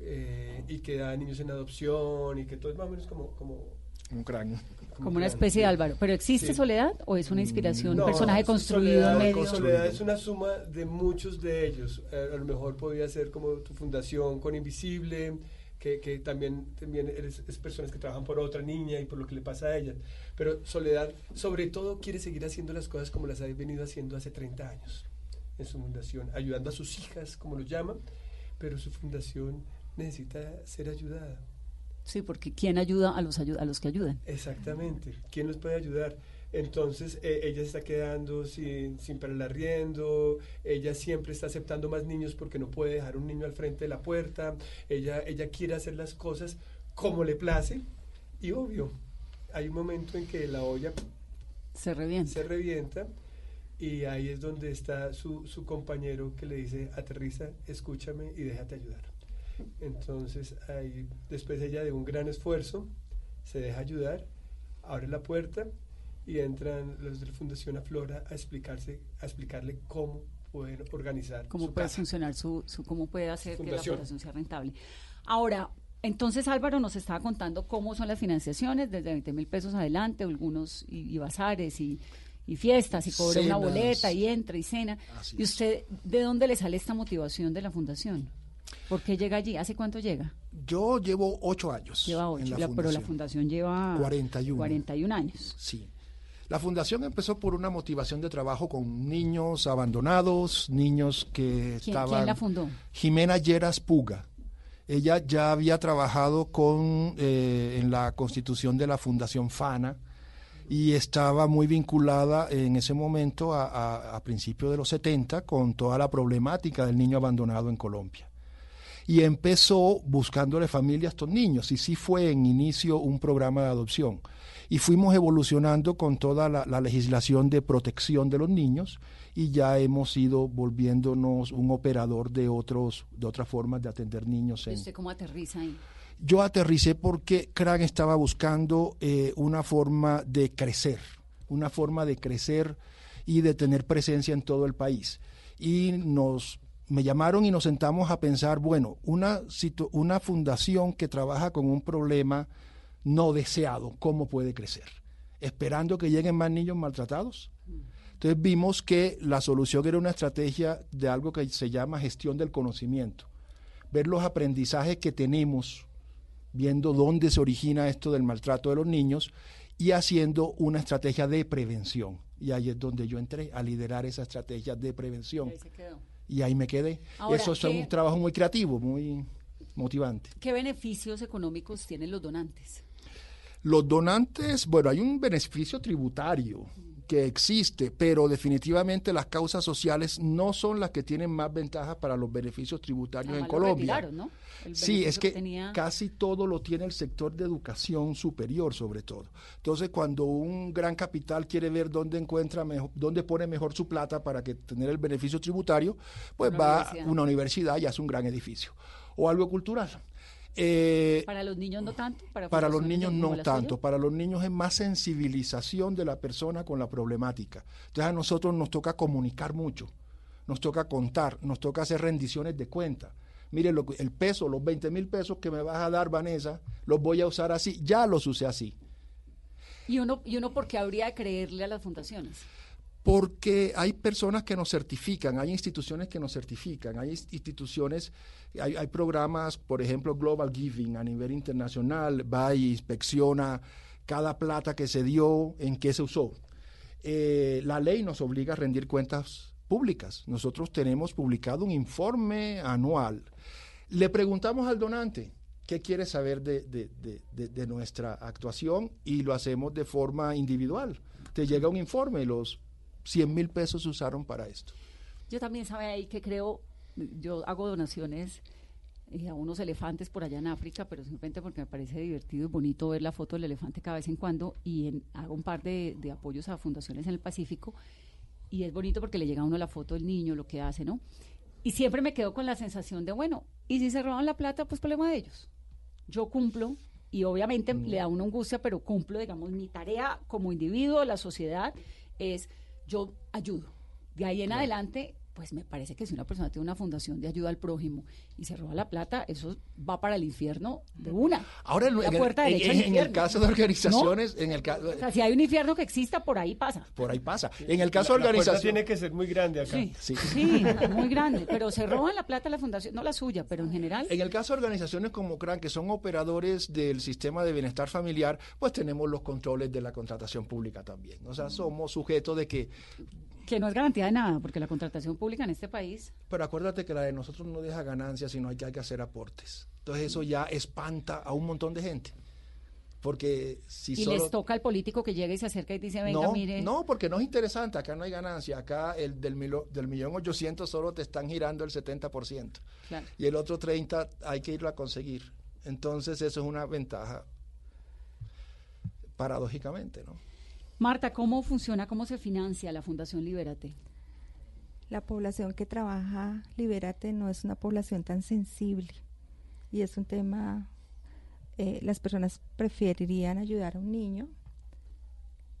Speaker 30: eh, y que da niños en adopción y que todo es más o menos como... como
Speaker 28: Un cráneo.
Speaker 26: Como una especie de Álvaro. ¿Pero existe
Speaker 30: Sí.
Speaker 26: Soledad o es una inspiración,
Speaker 30: No,
Speaker 26: un personaje construido
Speaker 30: Soledad,
Speaker 26: en medio?
Speaker 30: Soledad es una suma de muchos de ellos. Eh, a lo mejor podría ser como tu fundación con Invisible, que, que también, también eres, es personas que trabajan por otra niña y por lo que le pasa a ella. Pero Soledad, sobre todo, quiere seguir haciendo las cosas como las ha venido haciendo hace 30 años en su fundación, ayudando a sus hijas, como lo llaman, pero su fundación necesita ser ayudada.
Speaker 26: Sí, porque ¿quién ayuda a los, a los que ayudan?
Speaker 30: Exactamente. ¿Quién los puede ayudar? Entonces, eh, ella está quedando sin, sin para el arriendo, ella siempre está aceptando más niños porque no puede dejar un niño al frente de la puerta, ella, ella quiere hacer las cosas como le place y obvio, hay un momento en que la olla
Speaker 26: Se revienta.
Speaker 30: se revienta y ahí es donde está su, su compañero que le dice, aterriza, escúchame y déjate ayudar. Entonces, ahí, después ella de un gran esfuerzo, se deja ayudar, abre la puerta y entran los de la Fundación Aflora a explicarse, a explicarle cómo pueden organizar
Speaker 26: cómo
Speaker 30: su
Speaker 26: puede
Speaker 30: casa.
Speaker 26: funcionar su, su- cómo puede hacer que la
Speaker 30: Fundación.
Speaker 26: sea rentable. Ahora, entonces Álvaro nos estaba contando cómo son las financiaciones, desde 20 mil pesos adelante, algunos y, y bazares y, y fiestas, y cobra una boleta y entra y cena.
Speaker 28: Así
Speaker 26: ¿Y usted de dónde le sale esta motivación de la fundación? ¿Por qué llega allí? ¿Hace cuánto llega?
Speaker 28: Yo llevo ocho años.
Speaker 26: Lleva
Speaker 28: en
Speaker 26: ocho,
Speaker 28: la
Speaker 26: la- pero la
Speaker 28: fundación.
Speaker 26: fundación lleva
Speaker 28: 41.
Speaker 26: 41 años.
Speaker 28: Sí. La fundación empezó por una motivación de trabajo con niños abandonados, niños que
Speaker 26: ¿Quién,
Speaker 28: estaban...
Speaker 26: quién la fundó?
Speaker 28: Jimena Lleras Puga. Ella ya había trabajado con, eh, en la constitución de la Fundación FANA y estaba muy vinculada en ese momento, a, a, a principios de los 70, con toda la problemática del niño abandonado en Colombia. Y empezó buscándole familia a estos niños, y sí fue en inicio un programa de adopción. Y fuimos evolucionando con toda la, la legislación de protección de los niños y ya hemos ido volviéndonos un operador de otros de otras formas de atender niños
Speaker 26: ¿Y
Speaker 28: en,
Speaker 26: usted cómo aterriza ahí?
Speaker 28: yo aterricé porque CRAN estaba buscando eh, una forma de crecer, una forma de crecer y de tener presencia en todo el país. Y nos me llamaron y nos sentamos a pensar, bueno, una, fundación que trabaja con un problema no deseado, ¿cómo puede crecer? Esperando que lleguen más niños maltratados. Entonces vimos que la solución era una estrategia de algo que se llama gestión del conocimiento. Ver los aprendizajes que tenemos viendo dónde se origina esto del maltrato de los niños y haciendo una estrategia de prevención. Y ahí es donde yo entré a liderar esa estrategia de prevención.
Speaker 26: Ahí se quedó.
Speaker 28: Y ahí me quedé.
Speaker 26: Ahora,
Speaker 28: Eso es
Speaker 26: ¿qué-
Speaker 28: un trabajo muy creativo, muy motivante.
Speaker 26: ¿Qué beneficios económicos tienen los donantes?
Speaker 28: Los donantes, bueno, hay un beneficio tributario que existe, pero definitivamente las causas sociales no son las que tienen más ventajas para los beneficios tributarios
Speaker 26: Además,
Speaker 28: en
Speaker 26: lo
Speaker 28: Colombia.
Speaker 26: retiraron, ¿no?
Speaker 28: Sí, es que
Speaker 26: tenía-
Speaker 28: casi todo lo tiene el sector de educación superior, sobre todo. Entonces, cuando un gran capital quiere ver dónde encuentra mejor, dónde pone mejor su plata para que tener el beneficio tributario, pues
Speaker 26: Una
Speaker 28: va a una universidad y hace un gran edificio o algo cultural. Eh,
Speaker 26: Para los niños no tanto. Para,
Speaker 28: para los niños no tanto,
Speaker 26: suya?
Speaker 28: para los niños es más sensibilización de la persona con la problemática. Entonces a nosotros nos toca comunicar mucho, nos toca contar, nos toca hacer rendiciones de cuenta. Mire, lo el peso, los 20 mil pesos que me vas a dar, Vanessa, los voy a usar así, ya los usé así.
Speaker 26: ¿Y uno, ¿Y uno por qué habría de creerle a las fundaciones?
Speaker 28: Porque hay personas que nos certifican, hay instituciones que nos certifican, hay ins- instituciones, hay, programas, por ejemplo, Global Giving a nivel internacional, va y inspecciona cada plata que se dio, en qué se usó. Eh, la ley nos obliga a rendir cuentas públicas. Nosotros tenemos publicado un informe anual. Le preguntamos al donante qué quiere saber de- de- de nuestra actuación y lo hacemos de forma individual. Te llega un informe, los 100 mil pesos se usaron para esto.
Speaker 26: Yo también sabe ahí que creo, yo hago donaciones eh, a unos elefantes por allá en África, pero simplemente porque me parece divertido y bonito ver la foto del elefante cada vez en cuando y en- hago un par de, de apoyos a fundaciones en el Pacífico y es bonito porque le llega a uno la foto del niño, lo que hace, ¿no? Y siempre me quedo con la sensación de, bueno, y si se roban la plata, pues problema de ellos. Yo cumplo y obviamente le da a uno angustia, pero cumplo, digamos, mi tarea como individuo, la sociedad, es yo ayudo. De ahí en adelante, pues me parece que si una persona tiene una fundación de ayuda al prójimo y se roba la plata, eso va para el infierno de una.
Speaker 28: Ahora, en,
Speaker 26: la
Speaker 28: en el-
Speaker 26: puerta
Speaker 28: en-
Speaker 26: derecha
Speaker 28: en
Speaker 26: al
Speaker 28: el
Speaker 26: infierno.
Speaker 28: caso de organizaciones, en el caso,
Speaker 26: O sea, si hay un infierno que exista, por ahí pasa.
Speaker 28: por ahí pasa. En el caso de
Speaker 30: La-
Speaker 28: organizaciones,
Speaker 30: tiene que ser muy grande acá.
Speaker 26: Sí,
Speaker 28: Sí.
Speaker 26: sí, muy grande. Pero se roban la plata de la fundación, no la suya, pero en general.
Speaker 28: En el caso de organizaciones como CRAN, que son operadores del sistema de bienestar familiar, pues tenemos los controles de la contratación pública también. O sea, somos sujetos de que,
Speaker 26: Que no es garantía de nada, porque la contratación pública en este país.
Speaker 28: pero acuérdate que la de nosotros no deja ganancias, sino hay que, hay que hacer aportes. Entonces eso ya espanta a un montón de gente. Porque si
Speaker 26: y
Speaker 28: solo...
Speaker 26: les toca al político que llega y se acerca y dice, venga,
Speaker 28: no,
Speaker 26: mire.
Speaker 28: no, porque no es interesante, acá no hay ganancia, acá el del, milo- del millón ochocientos solo te están girando el 70%.
Speaker 26: Claro.
Speaker 28: y el otro 30 hay que irlo a conseguir. Entonces eso es una ventaja paradójicamente, ¿no?
Speaker 26: Marta, ¿cómo funciona, cómo se financia la Fundación Libérate?
Speaker 29: La población que trabaja Libérate no es una población tan sensible y es un tema, eh, las personas preferirían ayudar a un niño,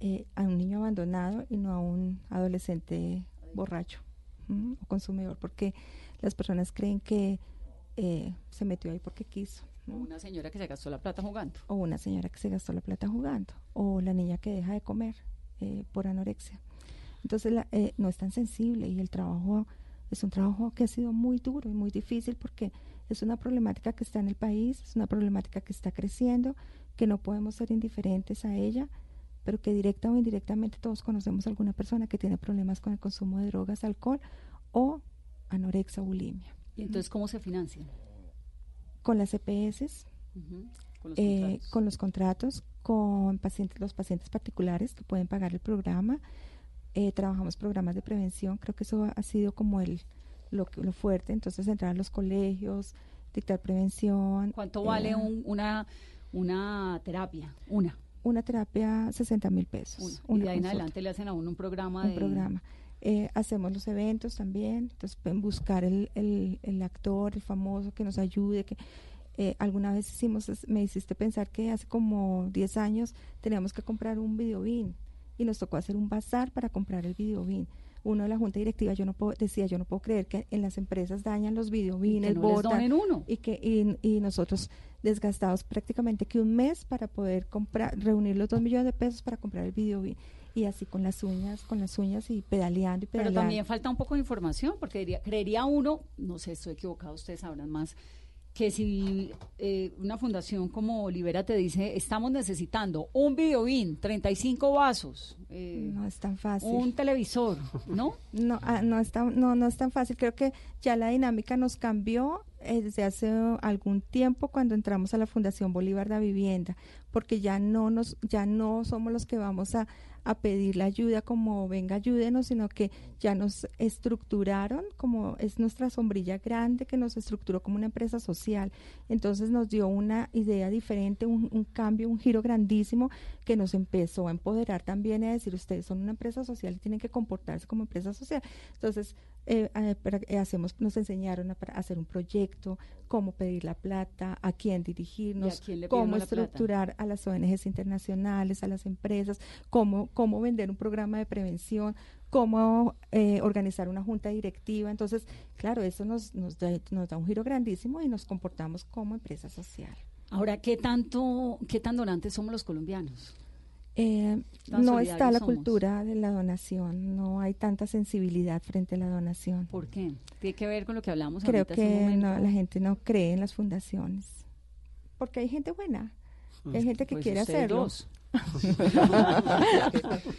Speaker 29: eh, a un niño abandonado y no a un adolescente borracho o consumidor, porque las personas creen que eh, se metió ahí porque quiso.
Speaker 26: O Una señora que se gastó la plata jugando.
Speaker 29: o una señora que se gastó la plata jugando, o la niña que deja de comer eh, por anorexia. Entonces la- eh, no es tan sensible y el trabajo es un trabajo que ha sido muy duro y muy difícil porque es una problemática que está en el país, es una problemática que está creciendo, que no podemos ser indiferentes a ella, pero que directa o indirectamente todos conocemos a alguna persona que tiene problemas con el consumo de drogas, alcohol o anorexia bulimia.
Speaker 26: ¿Y entonces cómo se financian?
Speaker 29: Con las EPS,
Speaker 26: Con los
Speaker 29: eh,
Speaker 26: contratos.
Speaker 29: con los contratos, con pacientes, los pacientes particulares que pueden pagar el programa. Eh, trabajamos programas de prevención, creo que eso ha sido como el lo, lo fuerte, entonces entrar a los colegios, dictar prevención.
Speaker 26: ¿Cuánto
Speaker 29: eh,
Speaker 26: vale un- una, una terapia? Una.
Speaker 29: Una terapia, 60 mil pesos.
Speaker 26: una. Y de ahí en adelante le hacen a uno un programa
Speaker 29: un
Speaker 26: de...
Speaker 29: programa. Eh, hacemos los eventos también, entonces pueden buscar el, el, el actor, el famoso que nos ayude, que eh, alguna vez hicimos, me hiciste pensar que hace como 10 años teníamos que comprar un videobin y nos tocó hacer un bazar para comprar el videobin. Uno de la junta directiva yo no puedo, decía, yo no puedo creer que en las empresas dañan los
Speaker 26: no les
Speaker 29: botan,
Speaker 26: donen uno.
Speaker 29: y que y, y nosotros desgastados prácticamente que un mes para poder comprar reunir los dos millones de pesos para comprar el videobin y así con las uñas con las uñas y pedaleando y
Speaker 26: Pero
Speaker 29: pedaleando.
Speaker 26: también falta un poco de información, porque diría- creería uno, no sé, estoy equivocado, ustedes sabrán más, que si eh, una fundación como Libera te dice, estamos necesitando un videobin, 35 vasos, eh,
Speaker 29: no es tan fácil.
Speaker 26: un televisor, ¿no?
Speaker 29: no ah, no es tan, no no es tan fácil. Creo que ya la dinámica nos cambió eh, desde hace algún tiempo cuando entramos a la Fundación Bolívar de Vivienda porque ya no nos ya no somos los que vamos a a pedir la ayuda como venga ayúdenos sino que ya nos estructuraron como es nuestra sombrilla grande que nos estructuró como una empresa social. Entonces nos dio una idea diferente un, cambio un giro grandísimo que nos empezó a empoderar también a decir ustedes son una empresa social y tienen que comportarse como empresa social entonces eh, eh, para- hacemos nos enseñaron a, para hacer un proyecto cómo pedir la plata a quién dirigirnos
Speaker 26: ¿Y a quién
Speaker 29: cómo
Speaker 26: plata?
Speaker 29: estructurar a las ONGs internacionales a las empresas cómo cómo vender un programa de prevención cómo eh, organizar una junta directiva entonces claro eso nos nos da, nos da un giro grandísimo y nos comportamos como empresa social
Speaker 26: Ahora, ¿qué tanto, qué tan donantes somos los colombianos?
Speaker 29: Eh, no está la
Speaker 26: somos.
Speaker 29: cultura de la donación, no hay tanta sensibilidad frente a la donación.
Speaker 26: ¿Por qué? Tiene que ver con lo que hablamos
Speaker 29: Creo
Speaker 26: ahorita hace un
Speaker 29: que
Speaker 26: momento.
Speaker 29: no, la gente no cree en las fundaciones, porque hay gente buena, hay gente que
Speaker 26: Pues
Speaker 29: quiere hacerlo.
Speaker 26: dos.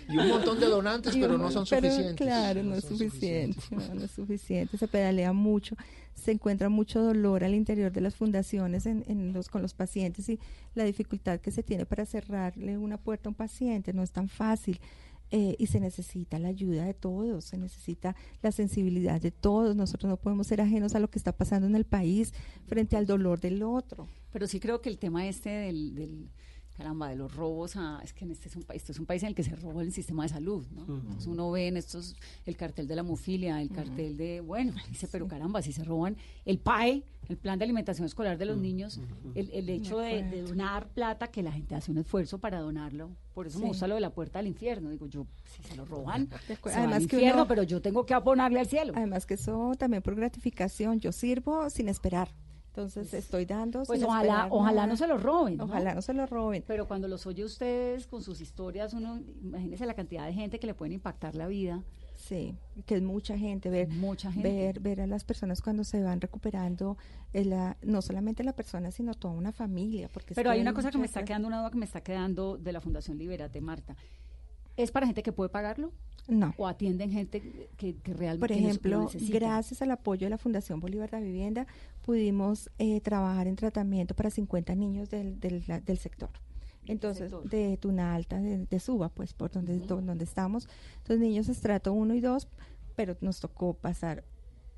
Speaker 28: Y un montón de donantes, pero no son
Speaker 29: pero,
Speaker 28: suficientes.
Speaker 29: Claro, no, es suficiente, no, no es suficiente. Se pedalea mucho, se encuentra mucho dolor al interior de las fundaciones en, en los, con los pacientes y la dificultad que se tiene para cerrarle una puerta a un paciente no es tan fácil. eh, y se necesita la ayuda de todos, se necesita la sensibilidad de todos. Nosotros no podemos ser ajenos a lo que está pasando en el país frente al dolor del otro.
Speaker 26: Pero sí creo que el tema este del, del caramba, de los robos, a, es que en este es un país, este es un país en el que se roba el sistema de salud, ¿no? Entonces uno ve en estos, el cartel de la hemofilia, el cartel de, bueno, dice, pero caramba, si se roban el PAE, el plan de alimentación escolar de los niños, el, el hecho de, de donar plata, que la gente hace un esfuerzo para donarlo, por eso me
Speaker 29: Sí.
Speaker 26: gusta lo de la puerta del infierno, digo yo, si se lo roban, se al
Speaker 29: Además que
Speaker 26: infierno,
Speaker 29: uno-
Speaker 26: pero yo tengo que abonarle al cielo.
Speaker 29: Además que eso también por gratificación, yo sirvo sin esperar. Entonces estoy dando
Speaker 26: Pues
Speaker 29: sin
Speaker 26: ojalá, ojalá
Speaker 29: nada.
Speaker 26: no se lo roben.
Speaker 29: Ojalá no se lo roben.
Speaker 26: Pero cuando los oye ustedes con sus historias, uno, imagínese la cantidad de gente que le pueden impactar la vida.
Speaker 29: Sí, que es mucha gente, ver,
Speaker 26: Mucha gente.
Speaker 29: ver, ver a las personas cuando se van recuperando, eh, la- no solamente la persona, sino toda una familia. Porque
Speaker 26: Pero hay una cosa que me está quedando, una duda que me está quedando de la Fundación Liberate, Marta. ¿Es para gente que puede pagarlo?
Speaker 29: No.
Speaker 26: ¿O atienden gente que, que realmente
Speaker 29: Por ejemplo, gracias al apoyo de la Fundación Bolívar de Vivienda, pudimos eh, trabajar en tratamiento para 50 niños del, del, del sector. Entonces,
Speaker 26: sector.
Speaker 29: de Tuna Alta, de, de Suba, pues, por donde, do- donde estamos. Entonces, niños estrato 1 y 2, pero nos tocó pasar,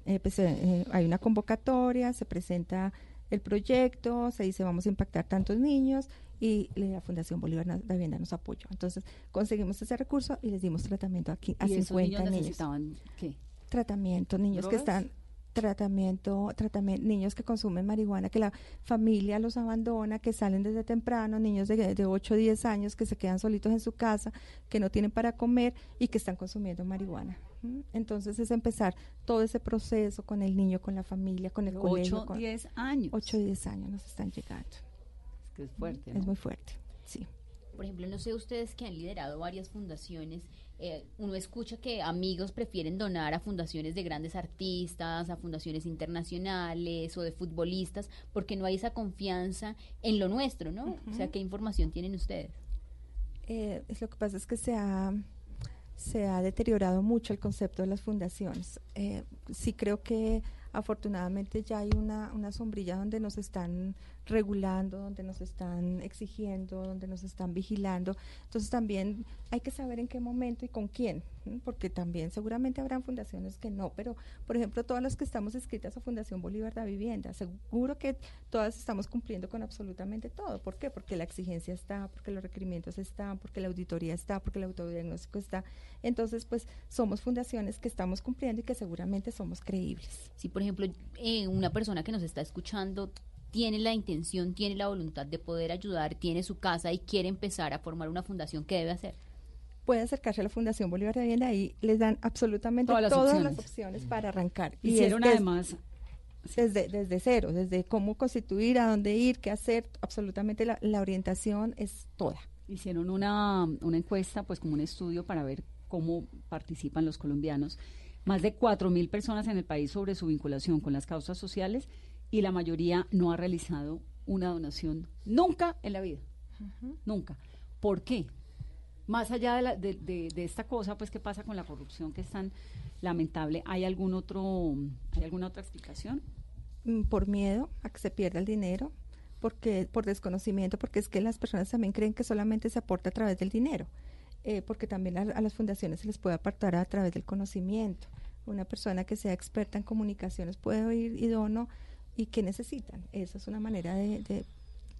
Speaker 29: eh, pues, eh, eh, hay una convocatoria, se presenta el proyecto, se dice vamos a impactar tantos niños y la Fundación Bolívar de Vivienda nos apoyó. Entonces, conseguimos ese recurso y les dimos tratamiento aquí a
Speaker 26: ¿Y esos
Speaker 29: 50
Speaker 26: niños
Speaker 29: niños
Speaker 26: necesitaban qué?
Speaker 29: tratamiento, niños que están tratamiento, tratamiento, niños que consumen marihuana, que la familia los abandona, que salen desde temprano, niños de, de 8 o 10 años que se quedan solitos en su casa, que no tienen para comer y que están consumiendo marihuana. Entonces es empezar todo ese proceso con el niño, con la familia, con el
Speaker 26: De
Speaker 29: colegio.
Speaker 26: ocho,
Speaker 29: con-
Speaker 26: 10 años.
Speaker 29: 8 o 10 años nos están llegando.
Speaker 26: Es que es fuerte.
Speaker 29: Es
Speaker 26: ¿no?
Speaker 29: muy fuerte, sí.
Speaker 27: Por ejemplo, no sé ustedes que han liderado varias fundaciones, eh, uno escucha que amigos prefieren donar a fundaciones de grandes artistas, a fundaciones internacionales o de futbolistas, porque no hay esa confianza en lo nuestro, ¿no? O sea, ¿qué información tienen ustedes?
Speaker 29: Eh, lo que pasa es que se ha, se ha deteriorado mucho el concepto de las fundaciones. Eh, sí creo que afortunadamente ya hay una, una sombrilla donde nos están regulando, donde nos están exigiendo, donde nos están vigilando. Entonces también hay que saber en qué momento y con quién, porque también seguramente habrán fundaciones que no, pero por ejemplo todas las que estamos inscritas a Fundación Bolívar de Vivienda, seguro que todas estamos cumpliendo con absolutamente todo. ¿Por qué? Porque la exigencia está, porque los requerimientos están, porque la auditoría está, porque el autodiagnóstico está. Entonces, pues somos fundaciones que estamos cumpliendo y que seguramente somos creíbles.
Speaker 27: Si, por ejemplo, eh, una persona que nos está escuchando tiene la intención, tiene la voluntad de poder ayudar, tiene su casa y quiere empezar a formar una fundación, ¿qué debe hacer?
Speaker 29: Puede acercarse a la Fundación Bolívar de Vivienda y les dan absolutamente
Speaker 26: Todas
Speaker 29: todas,
Speaker 26: las
Speaker 29: las,
Speaker 26: opciones.
Speaker 29: para arrancar. Y
Speaker 26: Hicieron además
Speaker 29: desde, desde cero, desde cómo constituir, a dónde ir, qué hacer, absolutamente la, la orientación es toda.
Speaker 26: hicieron una, una encuesta, pues como un estudio para ver cómo participan los colombianos. Más de 4.000 personas en el país sobre su vinculación con las causas sociales y la mayoría no ha realizado una donación nunca en la vida. Nunca. ¿Por qué? Más allá de, la- de- de- de esta cosa, pues, ¿qué pasa con la corrupción que es tan lamentable? ¿Hay algún otro, ¿hay alguna otra explicación?
Speaker 29: Mm, por miedo a que se pierda el dinero, porque por desconocimiento, porque es que las personas también creen que solamente se aporta a través del dinero, eh, porque también a, a las fundaciones se les puede aportar a través del conocimiento. Una persona que sea experta en comunicaciones puede ir y dono y qué necesitan. Esa es una manera de, de-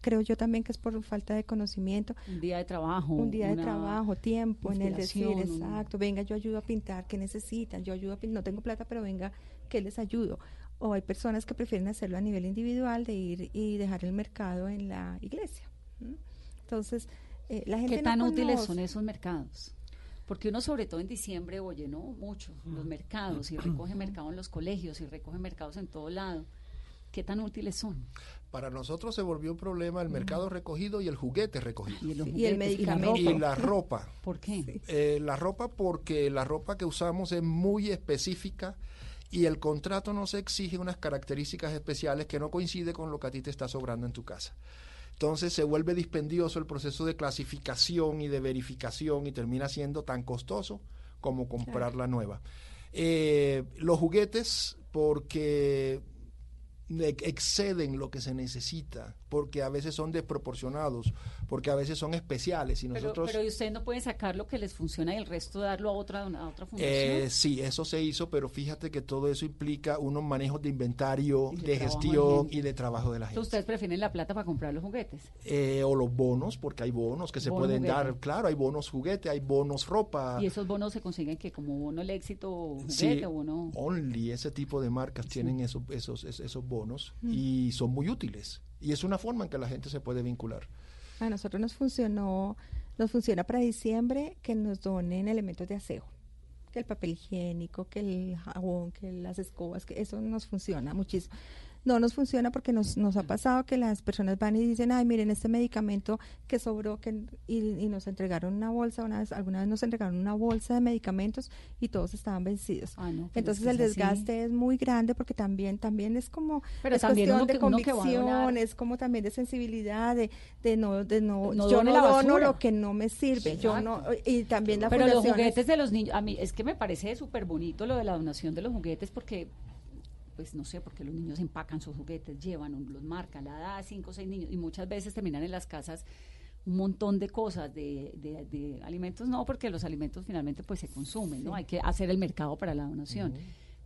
Speaker 29: creo yo también que es por falta de conocimiento.
Speaker 26: Un día de trabajo.
Speaker 29: Un día de trabajo, tiempo en el decir, exacto, venga, yo ayudo a pintar, ¿qué necesitan? Yo ayudo a pintar, no tengo plata, pero venga, ¿qué les ayudo? O hay personas que prefieren hacerlo a nivel individual, de ir y dejar el mercado en la iglesia. Entonces, eh, la gente
Speaker 26: ¿Qué
Speaker 29: no
Speaker 26: tan útiles son esos mercados? Porque uno sobre todo en diciembre oye, ¿no? Mucho, los mercados, y recoge mercado en los colegios, y recoge mercados en todo lado. ¿Qué tan útiles son?
Speaker 28: Para nosotros se volvió un problema el mercado recogido y el juguete recogido.
Speaker 26: Y,
Speaker 29: el medicamento.
Speaker 28: Y la ropa.
Speaker 26: ¿Por qué?
Speaker 28: Eh, la ropa porque la ropa que usamos es muy específica y el contrato nos exige unas características especiales que no coincide con lo que a ti te está sobrando en tu casa. Entonces se vuelve dispendioso el proceso de clasificación y de verificación y termina siendo tan costoso como comprar la nueva. Eh, los juguetes porque exceden lo que se necesita porque a veces son desproporcionados, porque a veces son especiales y
Speaker 26: Pero,
Speaker 28: nosotros...
Speaker 26: pero ustedes no pueden sacar lo que les funciona y el resto darlo a otra, a otra fundación.
Speaker 28: Eh, sí, eso se hizo, pero fíjate que todo eso implica unos manejos de inventario,
Speaker 26: de
Speaker 28: de,
Speaker 26: trabajo de
Speaker 28: gestión y de trabajo de la gente.
Speaker 26: Ustedes prefieren la plata para comprar los juguetes.
Speaker 28: Eh, o los bonos, porque hay bonos que se pueden
Speaker 26: juguete.
Speaker 28: dar, claro, hay bonos juguete, hay bonos ropa.
Speaker 26: Y esos bonos se consiguen que como bono el éxito juguete
Speaker 28: Sí,
Speaker 26: o bono.
Speaker 28: Only ese tipo de marcas tienen esos, esos, es- esos bonos
Speaker 29: Mm.
Speaker 28: y son muy útiles. Y es una forma en que la gente se puede vincular.
Speaker 29: A nosotros nos funcionó, nos funciona para diciembre que nos donen elementos de aseo, que el papel higiénico, que el jabón, que las escobas, que eso nos funciona muchísimo. No nos funciona porque nos, nos ha pasado que las personas van y dicen, ay, miren, este medicamento que sobró, que, y, y nos entregaron una bolsa, una vez, alguna vez nos entregaron una bolsa de medicamentos y todos estaban vencidos. Entonces el
Speaker 26: así.
Speaker 29: desgaste es muy grande porque también, también es como
Speaker 26: Pero
Speaker 29: es
Speaker 26: también
Speaker 29: cuestión de convicción, es como también de sensibilidad, de, de no, de no,
Speaker 26: No
Speaker 29: yo no dono lo que no me sirve, yo no, y también la
Speaker 26: Pero los
Speaker 29: es-
Speaker 26: juguetes de los niños, a mí es que me parece súper bonito lo de la donación de los juguetes porque, pues no sé, porque los niños empacan sus juguetes, llevan, un- los marcan, la da a cinco o seis niños y muchas veces terminan en las casas un montón de cosas, de, de- de alimentos no, porque los alimentos finalmente pues se consumen, ¿no?
Speaker 29: Sí.
Speaker 26: Hay que hacer el mercado para la donación,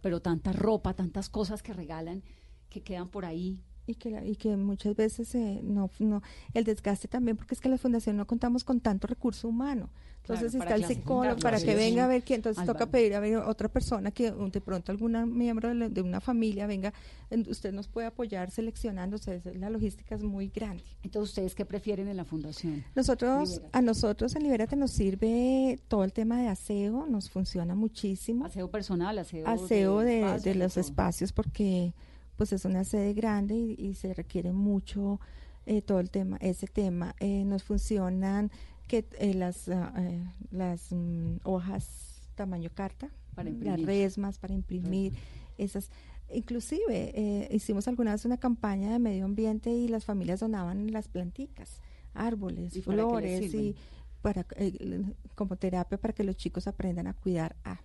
Speaker 26: pero tanta ropa, tantas cosas que regalan que quedan por ahí.
Speaker 29: Y que, la- y que muchas veces eh, no, no, el desgaste también, porque es que la fundación no contamos con tanto recurso humano. Entonces
Speaker 26: Claro,
Speaker 29: está el psicólogo para que venga a ver quién, entonces toca
Speaker 26: banco.
Speaker 29: pedir a ver otra persona que de pronto algún miembro de, la- de una familia venga, en- usted nos puede apoyar es- la logística es muy grande.
Speaker 26: Entonces, ¿ustedes qué prefieren en la fundación?
Speaker 29: Nosotros, a nosotros en Libérate nos sirve todo el tema de aseo, nos funciona muchísimo.
Speaker 26: Aseo personal, aseo,
Speaker 29: aseo de, de los espacios porque pues es una sede grande y, y se requiere mucho eh, todo el tema ese tema. Eh, nos funcionan que eh, las ah, eh, las mm, hojas tamaño carta
Speaker 26: Para
Speaker 29: las
Speaker 26: imprimir.
Speaker 29: resmas para imprimir esas. Inclusive eh, hicimos alguna vez una campaña de medio ambiente y las familias donaban las planticas árboles
Speaker 26: ¿Y para qué les
Speaker 29: flores y para como terapia para que los chicos aprendan a cuidar. A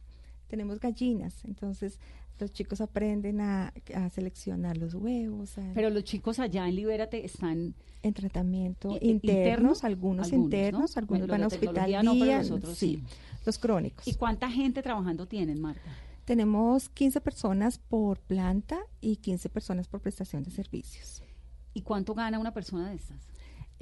Speaker 29: tenemos gallinas, entonces los chicos aprenden a, a seleccionar los huevos. a-
Speaker 26: Pero los chicos allá en Libérate están
Speaker 29: en tratamiento internos,
Speaker 26: interno,
Speaker 29: algunos,
Speaker 26: algunos,
Speaker 29: internos,
Speaker 26: ¿no?
Speaker 29: algunos van a hospital
Speaker 26: no,
Speaker 29: día, sí. los crónicos.
Speaker 26: ¿Y cuánta gente trabajando tienen, Marta?
Speaker 29: Tenemos 15 personas por planta y 15 personas por prestación de servicios.
Speaker 26: ¿Y cuánto gana una persona de estas?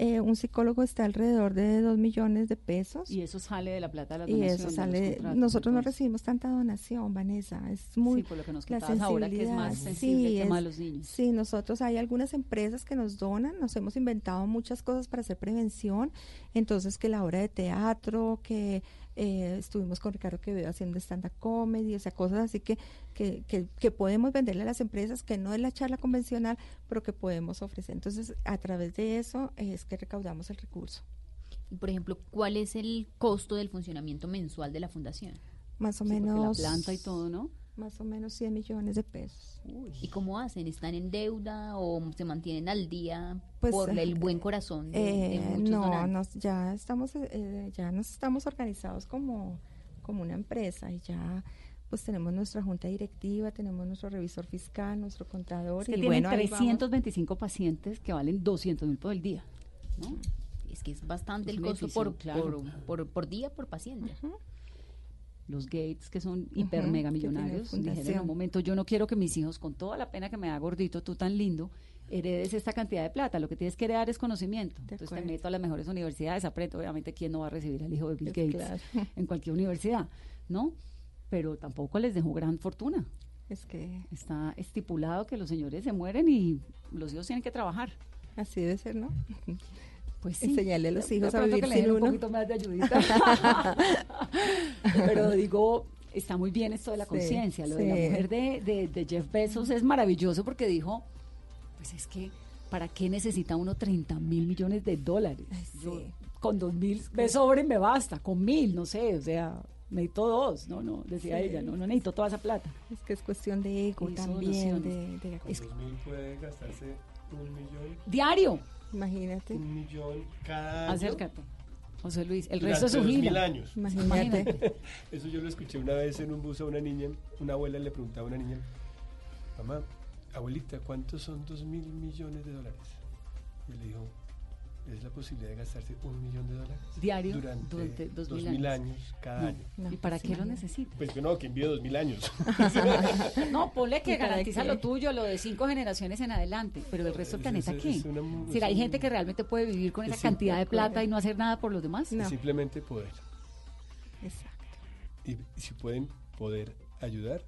Speaker 29: Eh, un psicólogo está alrededor de 2 millones de pesos.
Speaker 26: Y eso sale de la plata de la
Speaker 29: y
Speaker 26: donación.
Speaker 29: eso
Speaker 26: de los
Speaker 29: sale nosotros no recibimos tanta donación Vanessa es muy
Speaker 26: Sí, por lo que nos
Speaker 29: la
Speaker 26: ahora, que es más sensible
Speaker 29: Sí,
Speaker 26: de
Speaker 29: es-
Speaker 26: los niños.
Speaker 29: sí nosotros hay algunas empresas que nos donan nos hemos inventado muchas cosas para hacer prevención entonces que la obra de teatro que eh, estuvimos con Ricardo Quevedo haciendo stand-up comedy o sea cosas así que, que, que, que podemos venderle a las empresas que no es la charla convencional pero que podemos ofrecer entonces a través de eso es que recaudamos el recurso
Speaker 27: Y, por ejemplo, ¿cuál es el costo del funcionamiento mensual de la fundación?
Speaker 29: más o
Speaker 26: Sí,
Speaker 29: menos
Speaker 26: la planta y todo, ¿no?
Speaker 29: Más o menos 100 millones de pesos
Speaker 27: ¿Y cómo hacen? ¿Están en deuda o se mantienen al día
Speaker 29: Pues,
Speaker 27: por el
Speaker 29: eh,
Speaker 27: buen corazón de, de
Speaker 29: Eh,
Speaker 27: muchos
Speaker 29: no,
Speaker 27: donantes?
Speaker 29: nos, ya estamos, eh, ya nos estamos organizados como, como una empresa y ya pues tenemos nuestra junta directiva, tenemos nuestro revisor fiscal, nuestro contador
Speaker 26: Es que
Speaker 29: y
Speaker 26: tienen
Speaker 29: bueno, ahí vamos.
Speaker 26: 325 pacientes que valen 200 mil por el día. ¿no?
Speaker 27: Es que es bastante
Speaker 26: Es
Speaker 27: el costo
Speaker 26: edificio,
Speaker 27: por,
Speaker 26: claro.
Speaker 27: por, por, por día, por paciente.
Speaker 26: Los Gates, que son hiper
Speaker 29: Ujú,
Speaker 26: mega millonarios, dijeron en un momento, yo no quiero que mis hijos, con toda la pena que me da gordito, tú tan lindo, heredes esta cantidad de plata. Lo que tienes que heredar es conocimiento. Entonces te
Speaker 29: acuerdo.
Speaker 26: meto a las mejores universidades, aprendo. Obviamente, ¿quién no va a recibir al hijo de Bill Gates
Speaker 29: claro.
Speaker 26: en cualquier universidad? ¿No? Pero tampoco les dejó gran fortuna.
Speaker 29: Es que
Speaker 26: Está estipulado que los señores se mueren y los hijos tienen que trabajar.
Speaker 29: así debe ser, ¿no?
Speaker 26: Pues sí.
Speaker 29: Enseñarle a los hijos a vivir
Speaker 26: que le
Speaker 29: sin
Speaker 26: den un
Speaker 29: uno.
Speaker 26: poquito más de ayudita. Pero digo, está muy bien esto de la
Speaker 29: Sí,
Speaker 26: conciencia. Lo de la mujer de, de- de Jeff Bezos es maravilloso porque dijo, pues es que, ¿para qué necesita uno 30 mil millones de dólares? Yo con dos mil me sobre me basta, con mil, no sé, o sea, necesito dos, no, no, decía
Speaker 29: Sí.
Speaker 26: ella, no, no necesito toda esa plata.
Speaker 29: Es que es cuestión de ego
Speaker 26: Y son
Speaker 29: también, de, de-
Speaker 30: Con 2000 puede gastarse un millón.
Speaker 26: Diario.
Speaker 29: Imagínate.
Speaker 30: Un millón cada año.
Speaker 26: Acércate. José Luis, el resto es su
Speaker 30: 2000
Speaker 26: vida.
Speaker 30: años.
Speaker 29: Imagínate.
Speaker 30: Eso yo lo escuché una vez en un bus a una niña. Una abuela le preguntaba a una niña, mamá, abuelita, ¿cuántos son dos mil millones de dólares? Y le dijo, es la posibilidad de gastarse un millón de dólares
Speaker 26: Diario
Speaker 30: durante,
Speaker 26: durante dos
Speaker 30: dos
Speaker 26: mil
Speaker 30: mil
Speaker 26: años.
Speaker 30: años, cada
Speaker 26: No.
Speaker 30: año.
Speaker 26: ¿Y para qué lo necesita?
Speaker 30: Pues que no, que envíe dos mil años.
Speaker 26: No, ponle que
Speaker 29: ¿Y para
Speaker 26: garantiza lo tuyo, lo de cinco generaciones en adelante, pero el resto del planeta, ¿qué?
Speaker 30: es una mu-
Speaker 26: ¿Será hay gente que realmente puede vivir con
Speaker 30: es
Speaker 26: esa cantidad de plata y no hacer nada por los demás?
Speaker 30: Es simplemente poder.
Speaker 29: Exacto.
Speaker 30: Y, y si pueden poder ayudar.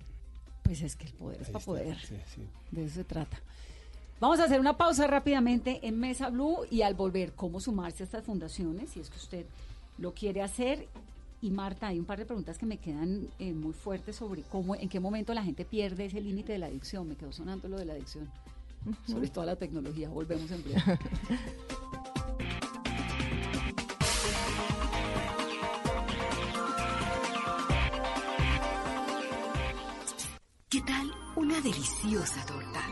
Speaker 26: Pues es que el poder es para
Speaker 30: está.
Speaker 26: poder.
Speaker 30: Sí, sí.
Speaker 26: De eso se trata. Vamos a hacer una pausa rápidamente en Mesa Blue y al volver, cómo sumarse a estas fundaciones, si es que usted lo quiere hacer. Y Marta, hay un par de preguntas que me quedan eh, muy fuertes sobre cómo, en qué momento la gente pierde ese límite de la adicción. Me quedó sonando lo de la adicción. Sobre toda la tecnología. Volvemos en breve.
Speaker 10: ¿Qué tal una deliciosa torta?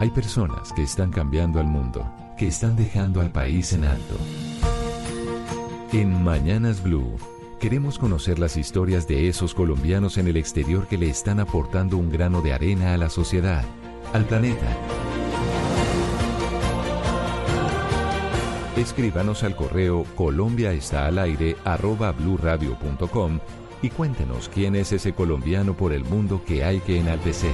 Speaker 15: Hay personas que están cambiando al mundo, que están dejando al país en alto. En Mañanas Blue, queremos conocer las historias de esos colombianos en el exterior que le están aportando un grano de arena a la sociedad, al planeta. Escríbanos al correo Colombia está al aire arroba y cuéntenos quién es ese colombiano por el mundo que hay que enaltecer.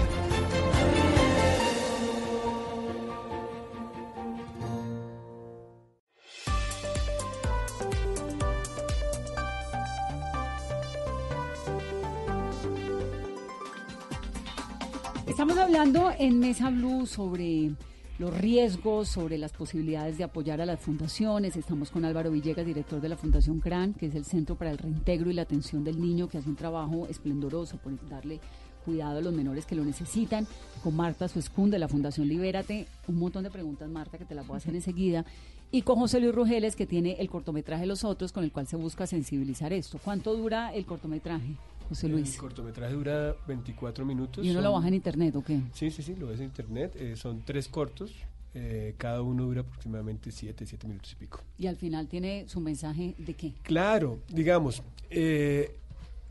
Speaker 26: En Mesa Blue sobre los riesgos, sobre las posibilidades de apoyar a las fundaciones. Estamos con Álvaro Villegas, director de la Fundación CRAN, que es el Centro para el Reintegro y la Atención del Niño, que hace un trabajo esplendoroso por darle cuidado a los menores que lo necesitan. Con Marta Suescún de la Fundación Libérate. Un montón de preguntas, Marta, que te las voy a hacer enseguida. Y con José Luis Rugeles, que tiene el cortometraje Los Otros, con el cual se busca sensibilizar esto. ¿Cuánto dura el cortometraje, José Luis?
Speaker 30: El cortometraje dura 24 minutos.
Speaker 26: ¿Y uno lo baja en internet o qué?
Speaker 30: Sí, sí, sí, lo ves en internet. eh, son tres cortos. eh, cada uno dura aproximadamente 7, 7 minutos y pico.
Speaker 26: Y al final tiene su mensaje de qué.
Speaker 30: Claro, digamos, eh,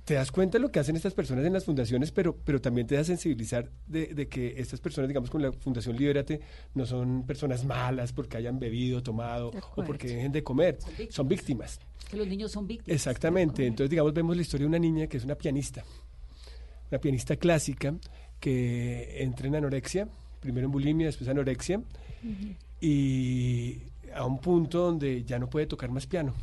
Speaker 30: te das cuenta de lo que hacen estas personas en las fundaciones, pero, pero también te da sensibilizar de, de que estas personas, digamos, con la Fundación Libérate, no son personas malas porque hayan bebido, tomado
Speaker 26: De
Speaker 30: o porque dejen de comer.
Speaker 26: Son víctimas.
Speaker 30: Son víctimas.
Speaker 26: Que los niños son víctimas.
Speaker 30: Exactamente. Entonces, digamos, vemos la historia de una niña que es una pianista, una pianista clásica que entra en anorexia, primero en bulimia, después anorexia, y a un punto donde ya no puede tocar más piano.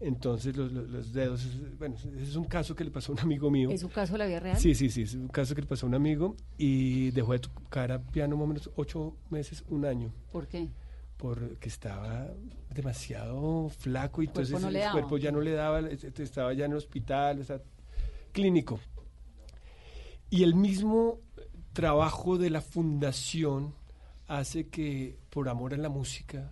Speaker 30: Entonces los, los- los dedos, bueno, ese es un caso que le pasó a un amigo mío.
Speaker 26: ¿Es un caso de la vida real?
Speaker 30: Sí, sí, sí, es un caso que le pasó a un amigo y dejó de tocar a piano más o menos ocho meses, un año.
Speaker 26: ¿Por qué?
Speaker 30: Porque estaba demasiado flaco y entonces
Speaker 26: no
Speaker 30: el cuerpo ya no le daba, es- es- estaba ya en el hospital, o sea, clínico. Y el mismo trabajo de la fundación hace que por amor a la música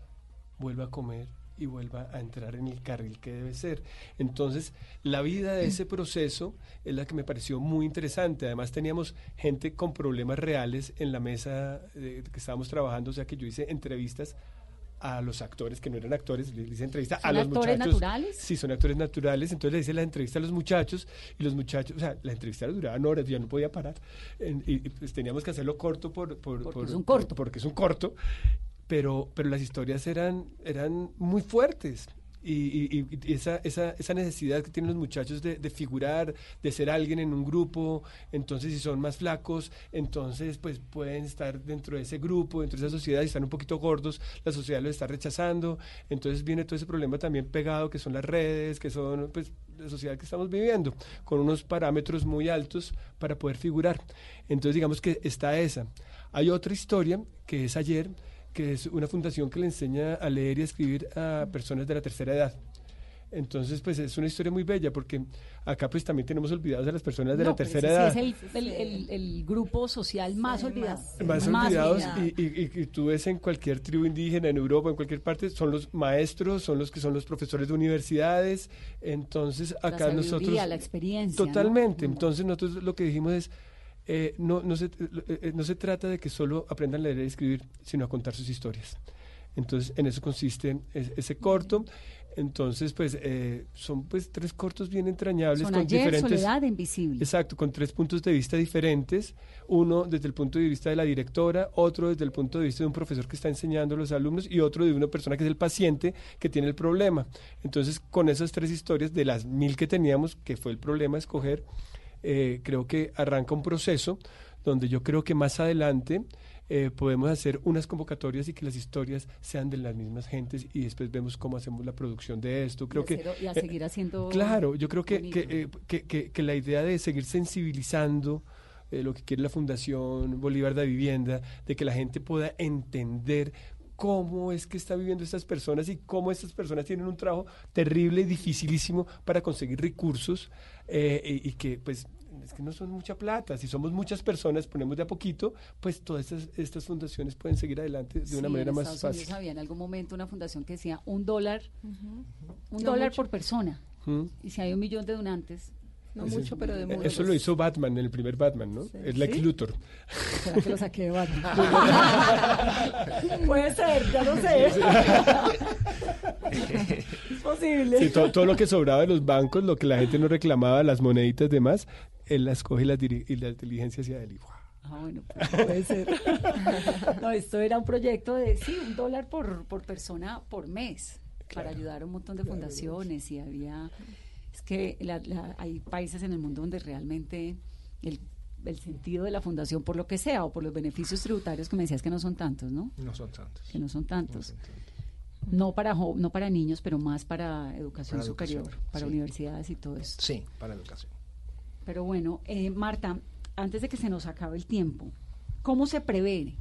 Speaker 30: vuelva a comer y vuelva a entrar en el carril que debe ser. Entonces, la vida de ese proceso es la que me pareció muy interesante. Además, teníamos gente con problemas reales en la mesa eh, que estábamos trabajando, o sea que yo hice entrevistas a los actores que no eran actores, les hice entrevista a
Speaker 26: ¿Son
Speaker 30: los
Speaker 26: actores
Speaker 30: muchachos.
Speaker 26: naturales?
Speaker 30: Sí, son actores naturales. Entonces le hice la entrevista a los muchachos y los muchachos, o sea, la entrevista duraba horas, yo no podía parar. En- y, pues teníamos que hacerlo corto por, por-
Speaker 26: Porque
Speaker 30: por-
Speaker 26: es un
Speaker 30: por- porque es un corto. Pero, pero las historias eran, eran muy fuertes. Y, esa, esa, esa necesidad que tienen los muchachos de, de figurar, de ser alguien en un grupo, entonces si son más flacos, entonces pues pueden estar dentro de ese grupo, dentro de esa sociedad, y están un poquito gordos, la sociedad los está rechazando, entonces viene todo ese problema también pegado que son las redes, que son pues la sociedad que estamos viviendo, con unos parámetros muy altos para poder figurar. Entonces digamos que está esa. Hay otra historia que es ayer, que es una fundación que le enseña a leer y a escribir a personas de la tercera edad. Entonces, pues es una historia muy bella porque acá pues también tenemos olvidados a las personas de
Speaker 26: No,
Speaker 30: la tercera edad.
Speaker 26: sí es el, el- el- el grupo social más olvidado.
Speaker 30: más olvidados
Speaker 26: olvidado.
Speaker 30: y, y- y- y tú ves en cualquier tribu indígena en Europa en cualquier parte son los maestros son los que son los profesores de universidades entonces
Speaker 26: La
Speaker 30: acá
Speaker 26: sabiduría,
Speaker 30: nosotros
Speaker 26: la experiencia, ¿no?
Speaker 30: totalmente entonces nosotros lo que dijimos es eh, no, no, se, eh, eh, no se trata de que solo aprendan a leer y escribir sino a contar sus historias entonces en eso consiste es- ese corto entonces pues eh, son pues tres cortos bien entrañables
Speaker 26: Son
Speaker 30: con
Speaker 26: ayer,
Speaker 30: diferentes
Speaker 26: Soledad, Invisible.
Speaker 30: Exacto, con tres puntos de vista diferentes. Uno desde el punto de vista de la directora, otro desde el punto de vista de un profesor que está enseñando a los alumnos y otro de una persona que es el paciente que tiene el problema. Entonces, con esas tres historias, de las mil que teníamos, que fue el problema escoger, eh, creo que arranca un proceso donde yo creo que más adelante eh, podemos hacer unas convocatorias y que las historias sean de las mismas gentes y después vemos cómo hacemos la producción de esto. Creo
Speaker 26: Y
Speaker 30: que
Speaker 26: a
Speaker 30: eh,
Speaker 26: seguir haciendo
Speaker 30: Claro, yo creo que, que, eh, que, que- que la idea de seguir sensibilizando eh, lo que quiere la Fundación Bolívar de Vivienda, de que la gente pueda entender cómo es que está viviendo estas personas y cómo estas personas tienen un trabajo terrible y dificilísimo para conseguir recursos eh, y, y que pues es que no son mucha plata, si somos muchas personas, ponemos de a poquito, pues todas estas, estas fundaciones pueden seguir adelante de
Speaker 26: Sí,
Speaker 30: una
Speaker 26: en
Speaker 30: manera más
Speaker 26: Estados
Speaker 30: fácil.
Speaker 26: Unidos había en algún momento una fundación que decía un dólar, un
Speaker 30: No
Speaker 26: dólar
Speaker 30: mucho.
Speaker 26: por persona.
Speaker 30: ¿Mm?
Speaker 26: Y si hay un millón de donantes.
Speaker 29: No
Speaker 30: Ese-
Speaker 29: mucho, pero de mucho.
Speaker 30: Eso lo hizo Batman, en el primer Batman, ¿no? Es Lex
Speaker 26: ¿Sí?
Speaker 30: Luthor.
Speaker 26: ¿Será que lo saqué de Batman? Puede ser, ya lo sé. es posible.
Speaker 30: Sí, to- todo lo que sobraba de los bancos, lo que la gente no reclamaba, las moneditas y demás, él las coge y las, y las diligencia hacia él.
Speaker 26: Ah, bueno, pues puede ser. no, esto era un proyecto de, sí, un dólar por, por persona por mes, para ayudar a un montón de fundaciones y había, es que la- la- hay países en el mundo donde realmente el, el sentido de la fundación, por lo que sea, o por los beneficios tributarios que me decías que no son tantos, ¿no?
Speaker 28: No son tantos.
Speaker 26: Que no son tantos. No para, jo- no para niños, pero más para educación
Speaker 28: Para
Speaker 26: superior,
Speaker 28: educación,
Speaker 26: para
Speaker 28: sí.
Speaker 26: universidades y todo eso.
Speaker 28: Sí, para educación.
Speaker 26: Pero bueno, eh, Marta, antes de que se nos acabe el tiempo, ¿cómo se previene?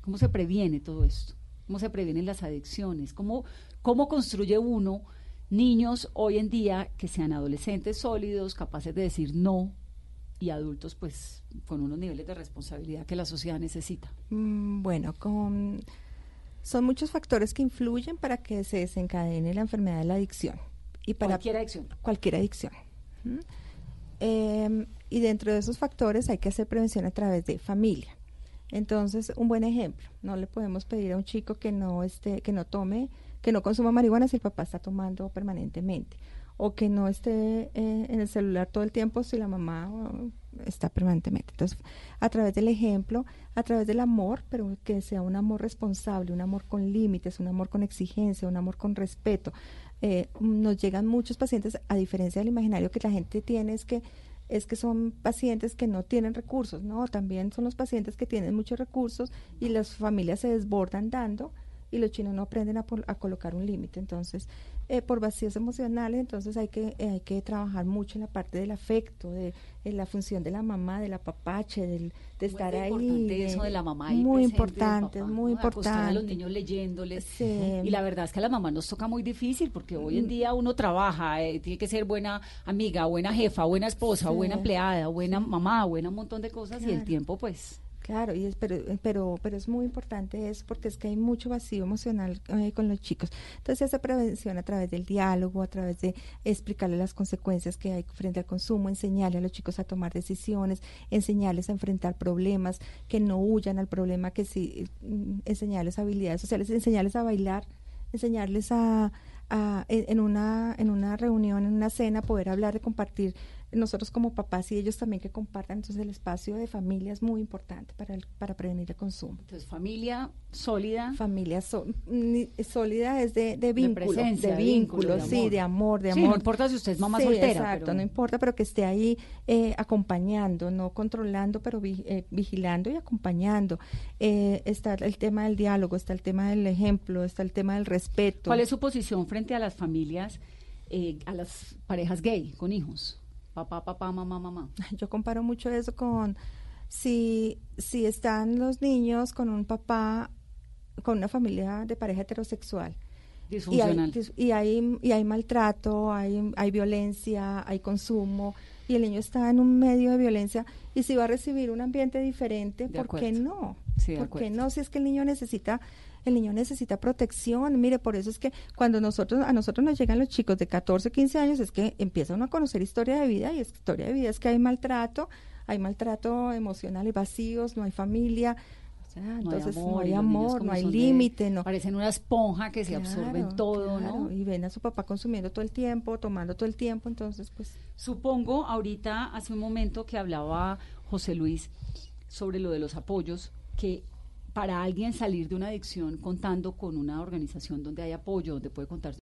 Speaker 26: ¿Cómo se previene todo esto? ¿Cómo se previenen las adicciones? ¿Cómo, cómo construye uno niños hoy en día que sean adolescentes sólidos, capaces de decir no y adultos pues con unos niveles de responsabilidad que la sociedad necesita?
Speaker 29: Mm, Bueno, con, son muchos factores que influyen para que se desencadene la enfermedad de la adicción. Y para
Speaker 26: Cualquier adicción.
Speaker 29: Cualquier adicción. Em, y dentro de esos factores hay que hacer prevención a través de familia. Entonces, un buen ejemplo, no le podemos pedir a un chico que no esté, que no tome, que no consuma marihuana si el papá está tomando permanentemente, o que no esté eh, en el celular todo el tiempo si la mamá oh, está permanentemente. Entonces, a través del ejemplo, a través del amor, pero que sea un amor responsable, un amor con límites, un amor con exigencia, un amor con respeto. Eh, nos llegan muchos pacientes, a diferencia del imaginario que la gente tiene, es que es que son pacientes que no tienen recursos, no, también son los pacientes que tienen muchos recursos y las familias se desbordan dando y los chinos no aprenden a, colocar un límite. Entonces, eh, por vacíos emocionales, entonces hay que, eh, hay que trabajar mucho en la parte del afecto, de, en la función de la mamá, del apapache, del, de estar ahí.
Speaker 26: importante eso de la mamá
Speaker 29: Muy importante,
Speaker 26: papá,
Speaker 29: muy
Speaker 26: ¿no? A los
Speaker 29: importante.
Speaker 26: niños leyéndoles.
Speaker 29: Sí.
Speaker 26: Y la verdad es que a la mamá nos toca muy difícil porque hoy en día uno trabaja, eh, tiene que ser buena amiga, buena jefa, buena esposa,
Speaker 29: Sí.
Speaker 26: buena empleada, buena mamá, buena un montón de cosas y el tiempo pues...
Speaker 29: Claro, y es, pero, pero, pero es muy importante eso porque es que hay mucho vacío emocional eh, con los chicos. Entonces, esa prevención a través del diálogo, a través de explicarles las consecuencias que hay frente al consumo, enseñarle a los chicos a tomar decisiones, enseñarles a enfrentar problemas, que no huyan al problema, que sí, mm, enseñarles habilidades sociales, enseñarles a bailar, enseñarles a, en una en una reunión, en una cena, poder hablar, de compartir nosotros como papás y ellos también que compartan, entonces el espacio de familia es muy importante para, el, para prevenir el consumo.
Speaker 26: Entonces, familia sólida.
Speaker 29: Familia sólida es de, de vínculo, de,
Speaker 26: presencia,
Speaker 29: de vínculo, sí, de amor, de
Speaker 26: Sí,
Speaker 29: amor.
Speaker 26: no importa si usted es mamá
Speaker 29: Sí,
Speaker 26: soltera.
Speaker 29: Exacto,
Speaker 26: pero-
Speaker 29: no importa, pero que esté ahí eh, acompañando, no controlando, pero vi- eh, vigilando y acompañando. Eh, está el tema del diálogo, está el tema del ejemplo, está el tema del respeto.
Speaker 26: ¿Cuál es su posición frente a las familias, eh, a las parejas gay con hijos? Papá, papá, mamá, mamá.
Speaker 29: Yo comparo mucho eso con si, si están los niños con un papá, con una familia de pareja heterosexual. Y hay,
Speaker 26: Disfuncional.
Speaker 29: y hay, y hay maltrato, hay, hay violencia, hay consumo, y el niño está en un medio de violencia, y si va a recibir un ambiente diferente,
Speaker 26: De
Speaker 29: ¿por qué no?
Speaker 26: Sí,
Speaker 29: ¿Por qué no? Si es que el niño necesita, el niño necesita protección. Mire, por eso es que cuando nosotros, a nosotros nos llegan los chicos de 14, 15 años, es que empieza uno a conocer historia de vida, y es historia de vida es que hay maltrato, hay maltrato emocional y vacíos, no hay familia. O sea, entonces no hay amor, no hay límite, no.
Speaker 26: Parecen una esponja que se absorben
Speaker 29: Claro,
Speaker 26: todo,
Speaker 29: claro,
Speaker 26: ¿no?
Speaker 29: Y ven a su papá consumiendo todo el tiempo, tomando todo el tiempo, entonces pues...
Speaker 26: Supongo ahorita, hace un momento que hablaba José Luis sobre lo de los apoyos, que para alguien salir de una adicción contando con una organización donde hay apoyo, donde puede contar